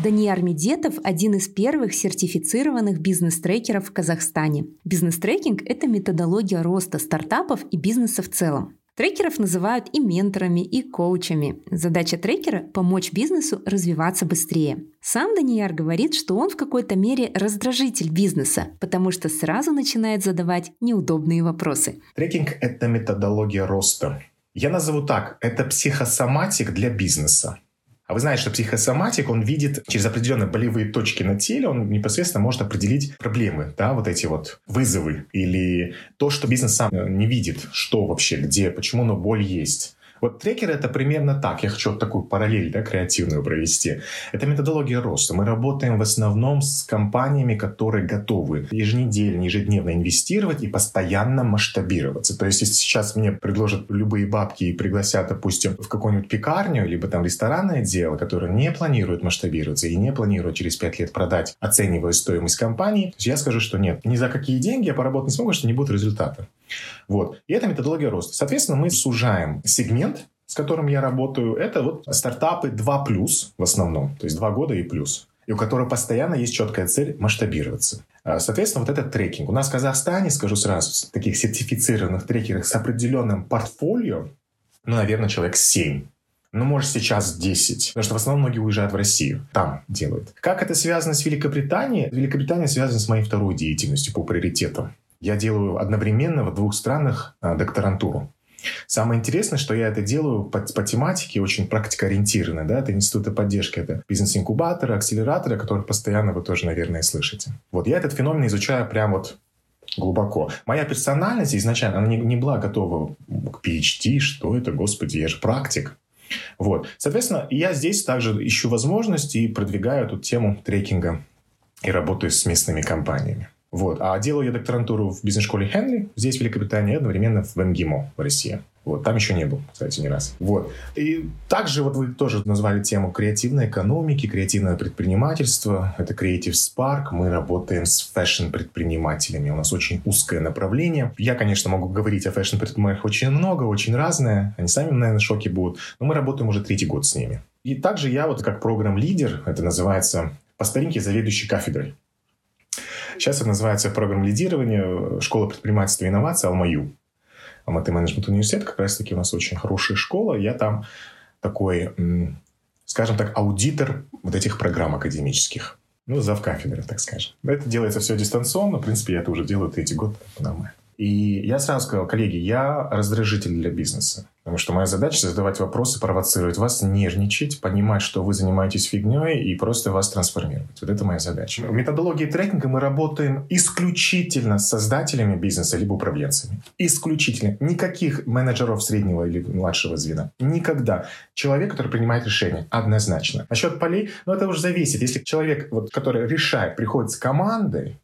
A: Даниар Медетов – один из первых сертифицированных бизнес-трекеров в Казахстане. Бизнес-трекинг – это методология роста стартапов и бизнеса в целом. Трекеров называют и менторами, и коучами. Задача трекера – помочь бизнесу развиваться быстрее. Сам Данияр говорит, что он в какой-то мере раздражитель бизнеса, потому что сразу начинает задавать неудобные вопросы.
B: Трекинг – это методология роста. Я назову так – это психосоматик для бизнеса. А вы знаете, что психосоматик, он видит через определенные болевые точки на теле, он непосредственно может определить проблемы, да, вот эти вот вызовы или то, что бизнес сам не видит, что вообще, где, почему, но боль есть. Вот трекер это примерно так. Я хочу вот такую параллель да, креативную провести. Это методология роста. Мы работаем в основном с компаниями, которые готовы еженедельно, ежедневно инвестировать и постоянно масштабироваться. То есть, если сейчас мне предложат любые бабки и пригласят, допустим, в какую-нибудь пекарню, либо там ресторанное дело, которое не планирует масштабироваться и не планирует через 5 лет продать, оценивая стоимость компании, я скажу, что нет, ни за какие деньги я поработать не смогу, что не будет результата. Вот. И это методология роста. Соответственно, мы сужаем сегмент, с которым я работаю. Это вот стартапы 2+, в основном, то есть 2 года и плюс и у которого постоянно есть четкая цель масштабироваться. А, соответственно, вот этот трекинг. У нас в Казахстане, скажу сразу, таких сертифицированных трекеров с определенным портфолио, ну, наверное, человек 7. Ну, может, сейчас 10. Потому что в основном многие уезжают в Россию. Там делают. Как это связано с Великобританией? Великобритания связана с моей второй деятельностью по приоритетам. Я делаю одновременно в двух странах а, докторантуру. Самое интересное, что я это делаю по, по тематике очень практикоориентированно. Да? Это институты поддержки, это бизнес-инкубаторы, акселераторы, о которых постоянно вы тоже, наверное, слышите. Вот я этот феномен изучаю прям вот глубоко. Моя персональность изначально, она не, не была готова к PhD, что это, господи, я же практик. Вот. Соответственно, я здесь также ищу возможности и продвигаю эту тему трекинга и работаю с местными компаниями. Вот. А делаю я докторантуру в бизнес-школе Хенли, здесь, в Великобритании, одновременно в МГИМО в России. Вот, там еще не был, кстати, ни раз. Вот. И также вот вы тоже назвали тему креативной экономики, креативное предпринимательство. Это Creative Spark. Мы работаем с фэшн-предпринимателями. У нас очень узкое направление. Я, конечно, могу говорить о фэшн-предпринимателях очень много, очень разное. Они сами, наверное, в шоке будут. Но мы работаем уже третий год с ними. И также я вот как программ-лидер, это называется по старинке заведующий кафедрой. Сейчас это называется программа лидирования, школа предпринимательства и инноваций Алмаю. Алматы менеджмент университет, как раз таки у нас очень хорошая школа. Я там такой, скажем так, аудитор вот этих программ академических. Ну, зав кафедры, так скажем. Это делается все дистанционно. В принципе, я это уже делаю третий год. Нормально. И я сразу сказал, коллеги, я раздражитель для бизнеса. Потому что моя задача задавать вопросы, провоцировать вас, нервничать, понимать, что вы занимаетесь фигней и просто вас трансформировать. Вот это моя задача. В методологии трекинга мы работаем исключительно с создателями бизнеса либо управленцами. Исключительно. Никаких менеджеров среднего или младшего звена. Никогда. Человек, который принимает решение. Однозначно. Насчет полей, ну это уже зависит. Если человек, вот, который решает, приходит с командой,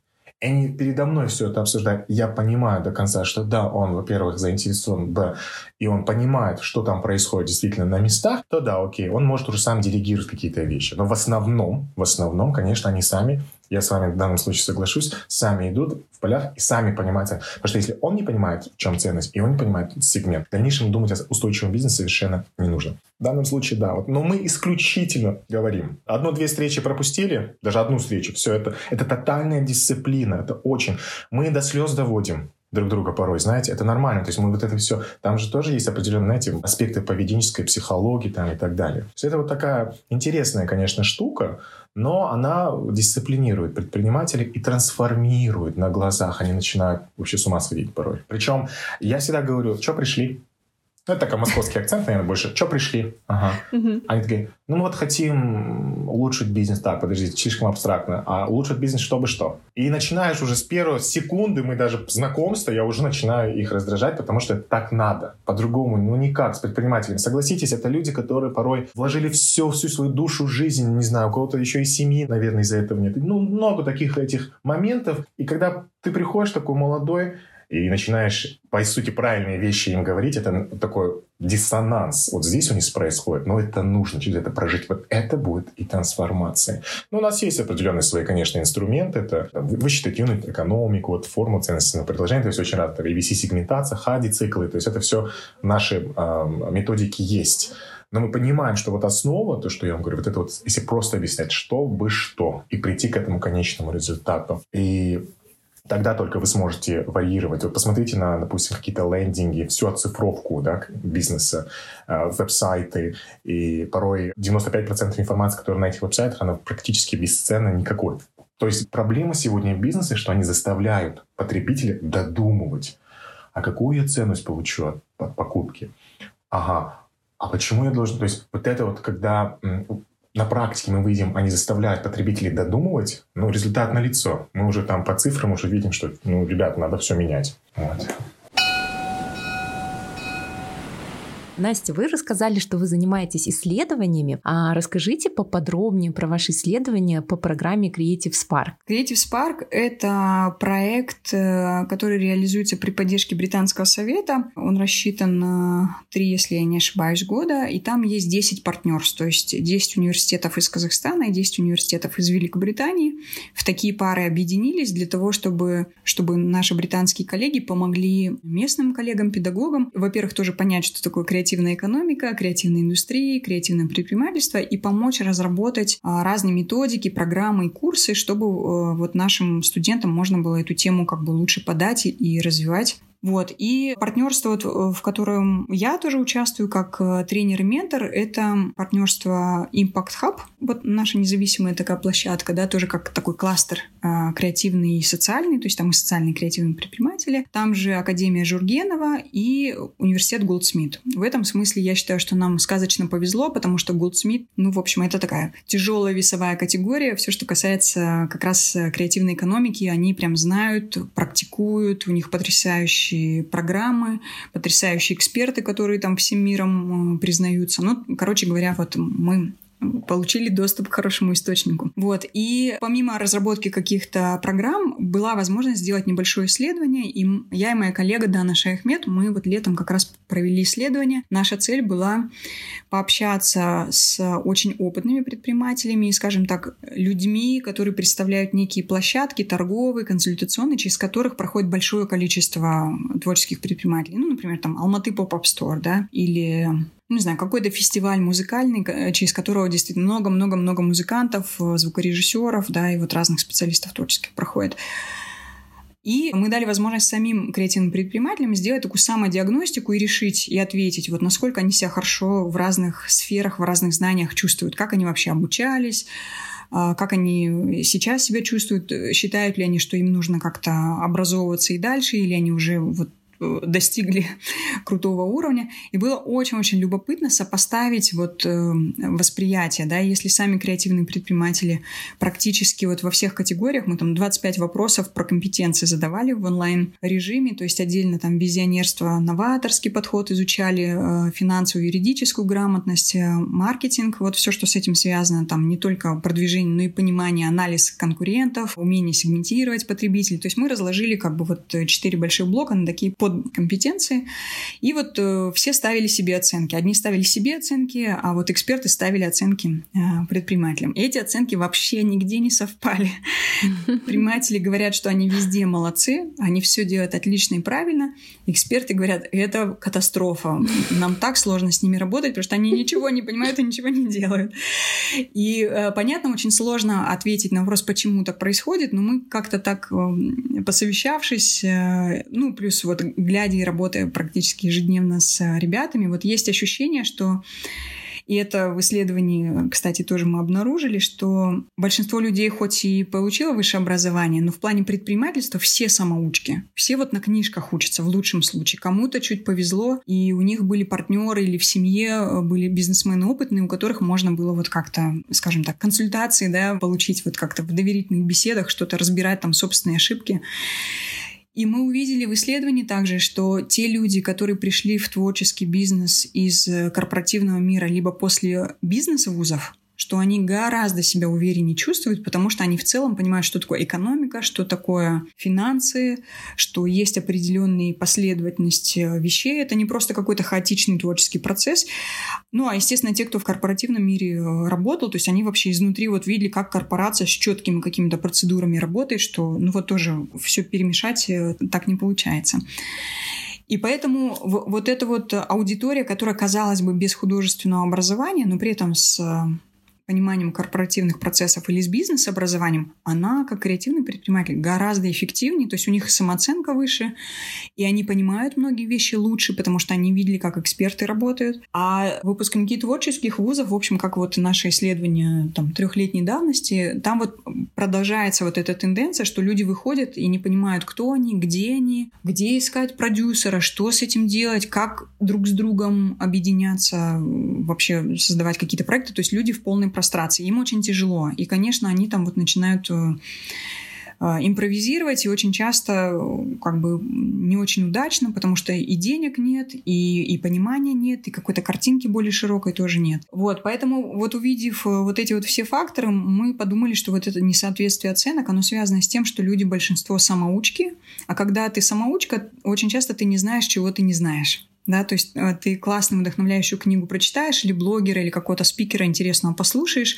B: и они передо мной все это обсуждают. Я понимаю до конца, что да, он, во-первых, заинтересован, б, и он понимает, что там происходит действительно на местах, то да, окей, он может уже сам делегировать какие-то вещи. Но в основном, в основном, конечно, они сами я с вами в данном случае соглашусь, сами идут в полях и сами понимают. Потому что если он не понимает, в чем ценность, и он не понимает сегмент, в дальнейшем думать о устойчивом бизнесе совершенно не нужно. В данном случае, да. Вот, но мы исключительно говорим. Одну-две встречи пропустили, даже одну встречу, все это, это тотальная дисциплина, это очень. Мы до слез доводим друг друга порой, знаете, это нормально. То есть мы вот это все, там же тоже есть определенные, знаете, аспекты поведенческой психологии там и так далее. То есть это вот такая интересная, конечно, штука, но она дисциплинирует предпринимателей и трансформирует на глазах. Они начинают вообще с ума сходить порой. Причем я всегда говорю, что пришли? Ну, это такой московский акцент, наверное, больше. Что пришли? Ага. Угу. Они такие, ну вот хотим улучшить бизнес. Так, подождите, слишком абстрактно. А улучшить бизнес, чтобы что? И начинаешь уже с первой секунды, мы даже знакомства, я уже начинаю их раздражать, потому что так надо. По-другому, ну никак, с предпринимателями. Согласитесь, это люди, которые порой вложили все, всю свою душу, жизнь, не знаю, у кого-то еще и семьи, наверное, из-за этого нет. Ну, много таких этих моментов. И когда ты приходишь такой молодой, и начинаешь, по сути, правильные вещи им говорить, это такой диссонанс. Вот здесь у них происходит, но это нужно через это прожить. Вот это будет и трансформация. Ну, у нас есть определенные свои, конечно, инструменты. Это высчитать юнит экономику, вот форму ценностного предложения. То есть очень рад. ABC-сегментация, хади-циклы. То есть это все наши э, методики есть. Но мы понимаем, что вот основа, то, что я вам говорю, вот это вот, если просто объяснять, что бы что, и прийти к этому конечному результату. И тогда только вы сможете варьировать. Вот посмотрите на, допустим, какие-то лендинги, всю оцифровку да, бизнеса, э, веб-сайты, и порой 95% информации, которая на этих веб-сайтах, она практически бесценна никакой. То есть проблема сегодня в бизнесе, что они заставляют потребителя додумывать, а какую я ценность получу от покупки. Ага, а почему я должен... То есть вот это вот, когда на практике мы выйдем, они заставляют потребителей додумывать, ну, результат налицо. Мы уже там по цифрам уже видим, что, ну, ребят, надо все менять. Вот.
A: Настя, вы рассказали, что вы занимаетесь исследованиями. А расскажите поподробнее про ваши исследования по программе Creative Spark.
C: Creative Spark — это проект, э, который реализуется при поддержке Британского совета. Он рассчитан на три, если я не ошибаюсь, года. И там есть 10 партнерств, то есть 10 университетов из Казахстана и 10 университетов из Великобритании. В такие пары объединились для того, чтобы, чтобы наши британские коллеги помогли местным коллегам, педагогам, во-первых, тоже понять, что такое креативный креативная экономика, креативная индустрия, креативное предпринимательство и помочь разработать а, разные методики, программы и курсы, чтобы э, вот нашим студентам можно было эту тему как бы лучше подать и развивать вот. И партнерство, вот, в котором я тоже участвую как э, тренер и ментор, это партнерство Impact Hub. Вот наша независимая такая площадка, да, тоже как такой кластер а, креативный и социальный, то есть там и социальные креативные предприниматели. Там же Академия Жургенова и университет Голдсмит. В этом смысле я считаю, что нам сказочно повезло, потому что Голдсмит, ну, в общем, это такая тяжелая весовая категория. Все, что касается как раз креативной экономики, они прям знают, практикуют, у них потрясающие потрясающие программы, потрясающие эксперты, которые там всем миром э, признаются. Ну, короче говоря, вот мы получили доступ к хорошему источнику. Вот. И помимо разработки каких-то программ, была возможность сделать небольшое исследование, и я и моя коллега Дана Шайхмед, мы вот летом как раз провели исследование. Наша цель была пообщаться с очень опытными предпринимателями и, скажем так, людьми, которые представляют некие площадки торговые, консультационные, через которых проходит большое количество творческих предпринимателей. Ну, например, там Алматы Pop-Up Store, да, или не знаю, какой-то фестиваль музыкальный, через которого действительно много-много-много музыкантов, э, звукорежиссеров, да, и вот разных специалистов творческих проходит. И мы дали возможность самим креативным предпринимателям сделать такую самодиагностику и решить, и ответить, вот насколько они себя хорошо в разных сферах, в разных знаниях чувствуют, как они вообще обучались, а, как они сейчас себя чувствуют, считают ли они, что им нужно как-то образовываться и дальше, или они уже вот достигли крутого уровня. И было очень-очень любопытно сопоставить вот э, восприятие, да, если сами креативные предприниматели практически вот во всех категориях, мы там 25 вопросов про компетенции задавали в онлайн-режиме, то есть отдельно там визионерство, новаторский подход изучали, э, финансовую, юридическую грамотность, э, маркетинг, вот все, что с этим связано, там не только продвижение, но и понимание, анализ конкурентов, умение сегментировать потребителей. То есть мы разложили как бы вот четыре больших блока на такие под компетенции. И вот э, все ставили себе оценки. Одни ставили себе оценки, а вот эксперты ставили оценки э, предпринимателям. И эти оценки вообще нигде не совпали. Предприниматели говорят, что они везде молодцы, они все делают отлично и правильно. Эксперты говорят, это катастрофа. Нам так сложно с ними работать, потому что они ничего не понимают и ничего не делают. И э, понятно, очень сложно ответить на вопрос, почему так происходит, но мы как-то так посовещавшись, ну, плюс вот глядя и работая практически ежедневно с ребятами, вот есть ощущение, что и это в исследовании, кстати, тоже мы обнаружили, что большинство людей хоть и получило высшее образование, но в плане предпринимательства все самоучки. Все вот на книжках учатся в лучшем случае. Кому-то чуть повезло, и у них были партнеры или в семье были бизнесмены опытные, у которых можно было вот как-то, скажем так, консультации, да, получить вот как-то в доверительных беседах, что-то разбирать там собственные ошибки. И мы увидели в исследовании также, что те люди, которые пришли в творческий бизнес из э, корпоративного мира либо после бизнеса вузов, что они гораздо себя увереннее чувствуют, потому что они в целом понимают, что такое экономика, что такое финансы, что есть определенные последовательность вещей. Это не просто какой-то хаотичный творческий процесс. Ну, а, естественно, те, кто в корпоративном мире э, работал, то есть они вообще изнутри вот видели, как корпорация с четкими какими-то процедурами работает, что, ну, вот тоже все перемешать э, так не получается. И поэтому вот эта вот аудитория, которая, казалось бы, без художественного образования, но при этом с пониманием корпоративных процессов или с бизнес-образованием, она, как креативный предприниматель, гораздо эффективнее, то есть у них самооценка выше, и они понимают многие вещи лучше, потому что они видели, как эксперты работают. А выпускники творческих вузов, в общем, как вот наше исследование там, трехлетней давности, там вот продолжается вот эта тенденция, что люди выходят и не понимают, кто они, где они, где искать продюсера, что с этим делать, как друг с другом объединяться, вообще создавать какие-то проекты. То есть люди в полной прострации. Им очень тяжело. И, конечно, они там вот начинают э, э, импровизировать, и очень часто э, как бы не очень удачно, потому что и денег нет, и, и понимания нет, и какой-то картинки более широкой тоже нет. Вот, поэтому вот увидев вот эти вот все факторы, мы подумали, что вот это несоответствие оценок, оно связано с тем, что люди большинство самоучки, а когда ты самоучка, очень часто ты не знаешь, чего ты не знаешь да, то есть э, ты классную вдохновляющую книгу прочитаешь или блогера, или какого-то спикера интересного послушаешь,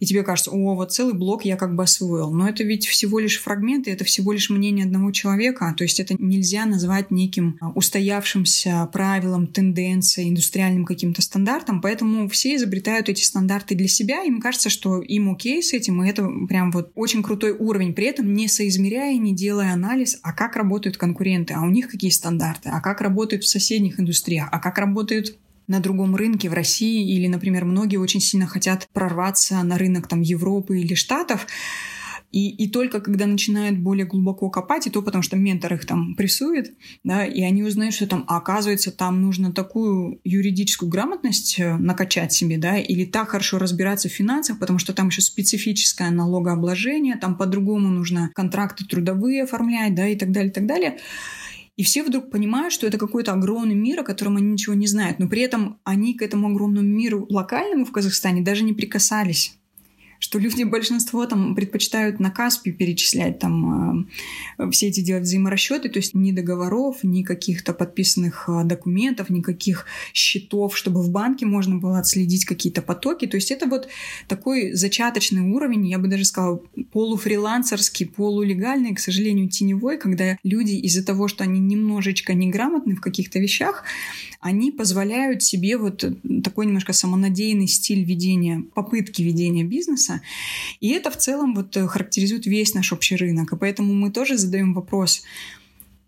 C: и тебе кажется, о, вот целый блог я как бы освоил. Но это ведь всего лишь фрагменты, это всего лишь мнение одного человека, то есть это нельзя назвать неким а, устоявшимся правилом, тенденцией, индустриальным каким-то стандартом, поэтому все изобретают эти стандарты для себя, им кажется, что им окей с этим, и это прям вот очень крутой уровень, при этом не соизмеряя, не делая анализ, а как работают конкуренты, а у них какие стандарты, а как работают в соседних индустриях, а как работают на другом рынке в России или, например, многие очень сильно хотят прорваться на рынок там Европы или Штатов, и, и только когда начинают более глубоко копать, и то потому что ментор их там прессует, да, и они узнают, что там, оказывается, там нужно такую юридическую грамотность э, накачать себе, да, или так хорошо разбираться в финансах, потому что там еще специфическое налогообложение, там по-другому нужно контракты трудовые оформлять, да, и так далее, и так далее. И все вдруг понимают, что это какой-то огромный мир, о котором они ничего не знают. Но при этом они к этому огромному миру локальному в Казахстане даже не прикасались что люди большинство там предпочитают на Каспи перечислять там э, все эти делать взаиморасчеты, то есть ни договоров, ни каких-то подписанных э, документов, никаких счетов, чтобы в банке можно было отследить какие-то потоки. То есть это вот такой зачаточный уровень, я бы даже сказала, полуфрилансерский, полулегальный, к сожалению, теневой, когда люди из-за того, что они немножечко неграмотны в каких-то вещах, они позволяют себе вот такой немножко самонадеянный стиль ведения, попытки ведения бизнеса. И это в целом вот характеризует весь наш общий рынок. И поэтому мы тоже задаем вопрос,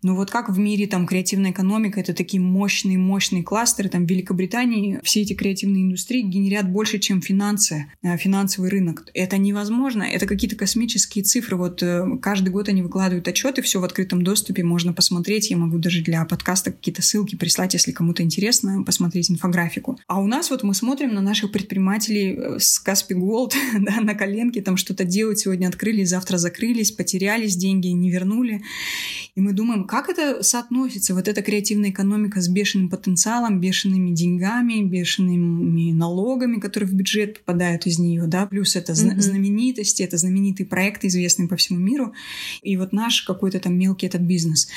C: ну вот как в мире там креативная экономика, это такие мощные-мощные кластеры, там в Великобритании все эти креативные индустрии генерят больше, чем финансы, э, финансовый рынок. Это невозможно, это какие-то космические цифры. Вот э, каждый год они выкладывают отчеты, все в открытом доступе, можно посмотреть. Я могу даже для подкаста какие-то ссылки прислать, если кому-то интересно, посмотреть инфографику. А у нас вот мы смотрим на наших предпринимателей э, с Каспи Голд, да, на коленке, там что-то делают, сегодня открыли, завтра закрылись, потерялись деньги, не вернули. И мы думаем, как это соотносится, вот эта креативная экономика с бешеным потенциалом, бешеными деньгами, бешеными налогами, которые в бюджет попадают из нее, да, плюс это mm-hmm. знаменитости, это знаменитые проекты, известные по всему миру, и вот наш какой-то там мелкий этот бизнес.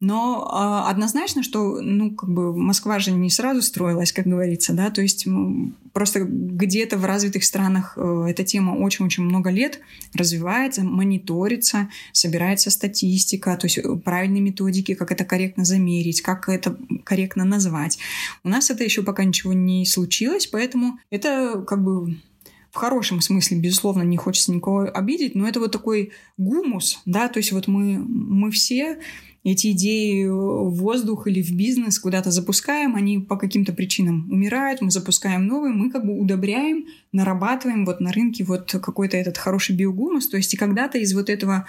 C: Но э, однозначно, что, ну, как бы Москва же не сразу строилась, как говорится, да, то есть просто где-то в развитых странах э, эта тема очень-очень много лет развивается, мониторится, собирается статистика, то есть э, правильные методики, как это корректно замерить, как это корректно назвать. У нас это еще пока ничего не случилось, поэтому это как бы в хорошем смысле, безусловно, не хочется никого обидеть, но это вот такой гумус, да, то есть вот мы, мы все эти идеи в воздух или в бизнес куда-то запускаем, они по каким-то причинам умирают, мы запускаем новые, мы как бы удобряем, нарабатываем вот на рынке вот какой-то этот хороший биогумус, то есть и когда-то из вот этого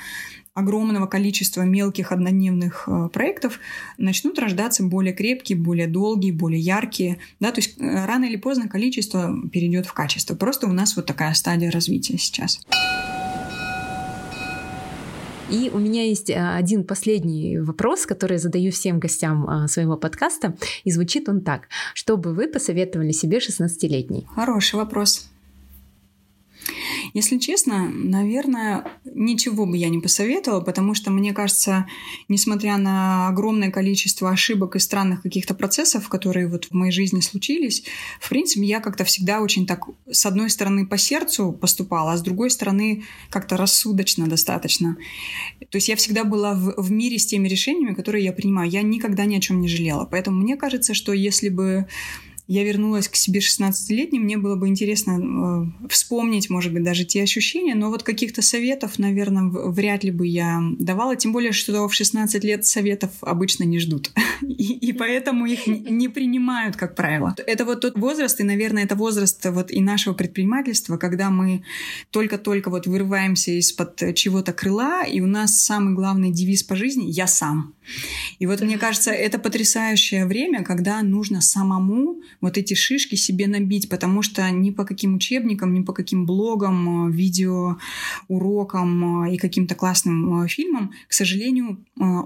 C: огромного количества мелких однодневных э, проектов начнут рождаться более крепкие, более долгие, более яркие. Да? То есть э, рано или поздно количество перейдет в качество. Просто у нас вот такая стадия развития сейчас.
A: И у меня есть а, один последний вопрос, который я задаю всем гостям а, своего подкаста. И звучит он так. Что бы вы посоветовали себе 16-летней?
C: Хороший вопрос. Если честно, наверное, ничего бы я не посоветовала, потому что, мне кажется, несмотря на огромное количество ошибок и странных каких-то процессов, которые вот в моей жизни случились, в принципе, я как-то всегда очень так, с одной стороны, по сердцу поступала, а с другой стороны, как-то рассудочно достаточно. То есть я всегда была в, в мире с теми решениями, которые я принимаю. Я никогда ни о чем не жалела. Поэтому мне кажется, что если бы я вернулась к себе 16-летней, мне было бы интересно э, вспомнить, может быть, даже те ощущения, но вот каких-то советов, наверное, вряд ли бы я давала, тем более, что в 16 лет советов обычно не ждут, и, и поэтому их не принимают, как правило. Это вот тот возраст, и, наверное, это возраст вот и нашего предпринимательства, когда мы только-только вот вырываемся из-под чего-то крыла, и у нас самый главный девиз по жизни «я сам». И вот мне кажется, это потрясающее время, когда нужно самому вот эти шишки себе набить, потому что ни по каким учебникам, ни по каким блогам, э, видео, урокам э, и каким-то классным э, фильмам, к сожалению,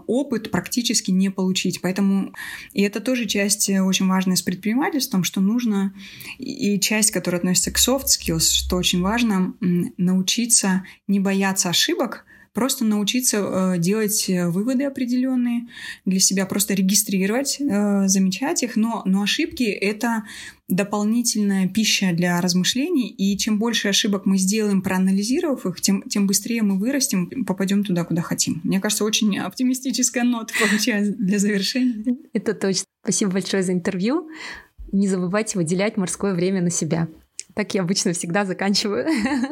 C: опыт практически не получить. Поэтому и это тоже часть очень важная с предпринимательством, что нужно, и часть, которая относится к soft skills, что очень важно, научиться не бояться ошибок, просто научиться э, делать э, выводы определенные для себя, просто регистрировать, э, замечать их, но, но ошибки — это дополнительная пища для размышлений, и чем больше ошибок мы сделаем, проанализировав их, тем, тем быстрее мы вырастем, попадем туда, куда хотим. Мне кажется, очень оптимистическая нота получается для завершения.
A: Это точно. Спасибо большое за интервью. Не забывайте выделять морское время на себя. Так я обычно всегда заканчиваю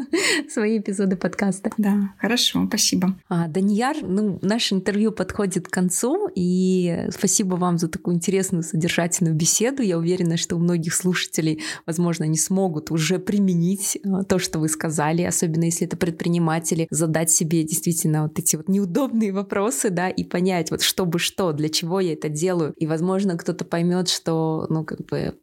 A: свои эпизоды подкаста.
C: Да, хорошо, спасибо.
A: А, Данияр, ну, наше интервью подходит к концу, и спасибо вам за такую интересную содержательную беседу. Я уверена, что у многих слушателей, возможно, не смогут уже применить а, то, что вы сказали, особенно если это предприниматели, задать себе действительно вот эти вот неудобные вопросы, да, и понять, вот чтобы что, для чего я это делаю. И, возможно, кто-то поймет, что, ну, как бы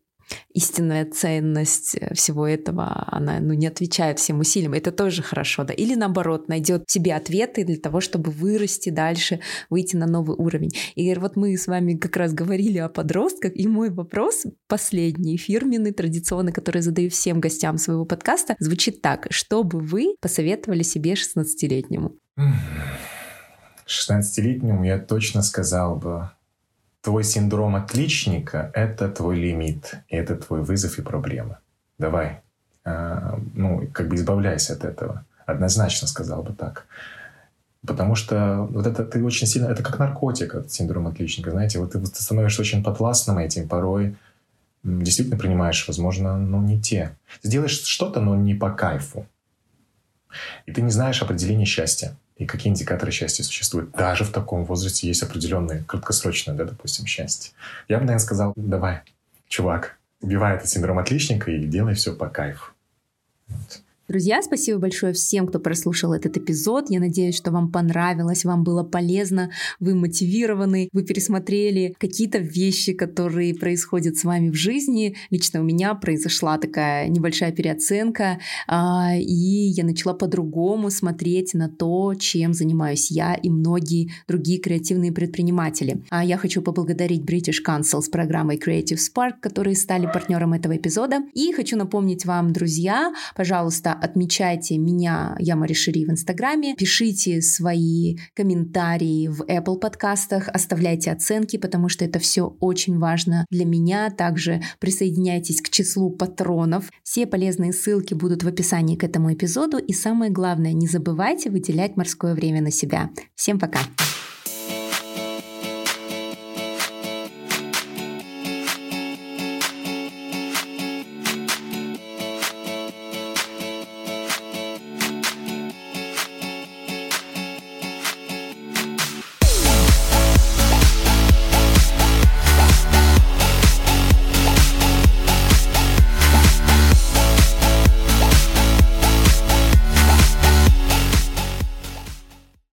A: истинная ценность э, всего этого, она ну, не отвечает всем усилиям. Это тоже хорошо, да. Или наоборот, найдет себе ответы для того, чтобы вырасти дальше, выйти на новый уровень. И вот мы с вами как раз говорили о подростках, и мой вопрос последний, фирменный, традиционный, который задаю всем гостям своего подкаста, звучит так. Что бы вы посоветовали себе 16-летнему?
B: 16-летнему я точно сказал бы, твой синдром отличника — это твой лимит, и это твой вызов и проблема. Давай, э, ну, как бы избавляйся от этого. Однозначно сказал бы так. Потому что вот это ты очень сильно... Это как наркотик, этот синдром отличника. Знаете, вот ты, ты становишься очень подвластным этим, порой действительно принимаешь, возможно, ну, не те. Ты делаешь что-то, но не по кайфу. И ты не знаешь определения счастья и какие индикаторы счастья существуют. Даже в таком возрасте есть определенные краткосрочное, да, допустим, счастье. Я бы, наверное, сказал, давай, чувак, убивай этот синдром отличника и делай все по кайфу.
A: Вот. Друзья, спасибо большое всем, кто прослушал этот эпизод. Я надеюсь, что вам понравилось, вам было полезно, вы мотивированы, вы пересмотрели какие-то вещи, которые происходят с вами в жизни. Лично у меня произошла такая небольшая переоценка, а, и я начала по-другому смотреть на то, чем занимаюсь я и многие другие креативные предприниматели. А я хочу поблагодарить British Council с программой Creative Spark, которые стали партнером этого эпизода. И хочу напомнить вам, друзья, пожалуйста, отмечайте меня, я Мари Шири в Инстаграме, пишите свои комментарии в Apple подкастах, оставляйте оценки, потому что это все очень важно для меня. Также присоединяйтесь к числу патронов. Все полезные ссылки будут в описании к этому эпизоду. И самое главное, не забывайте выделять морское время на себя. Всем! Пока.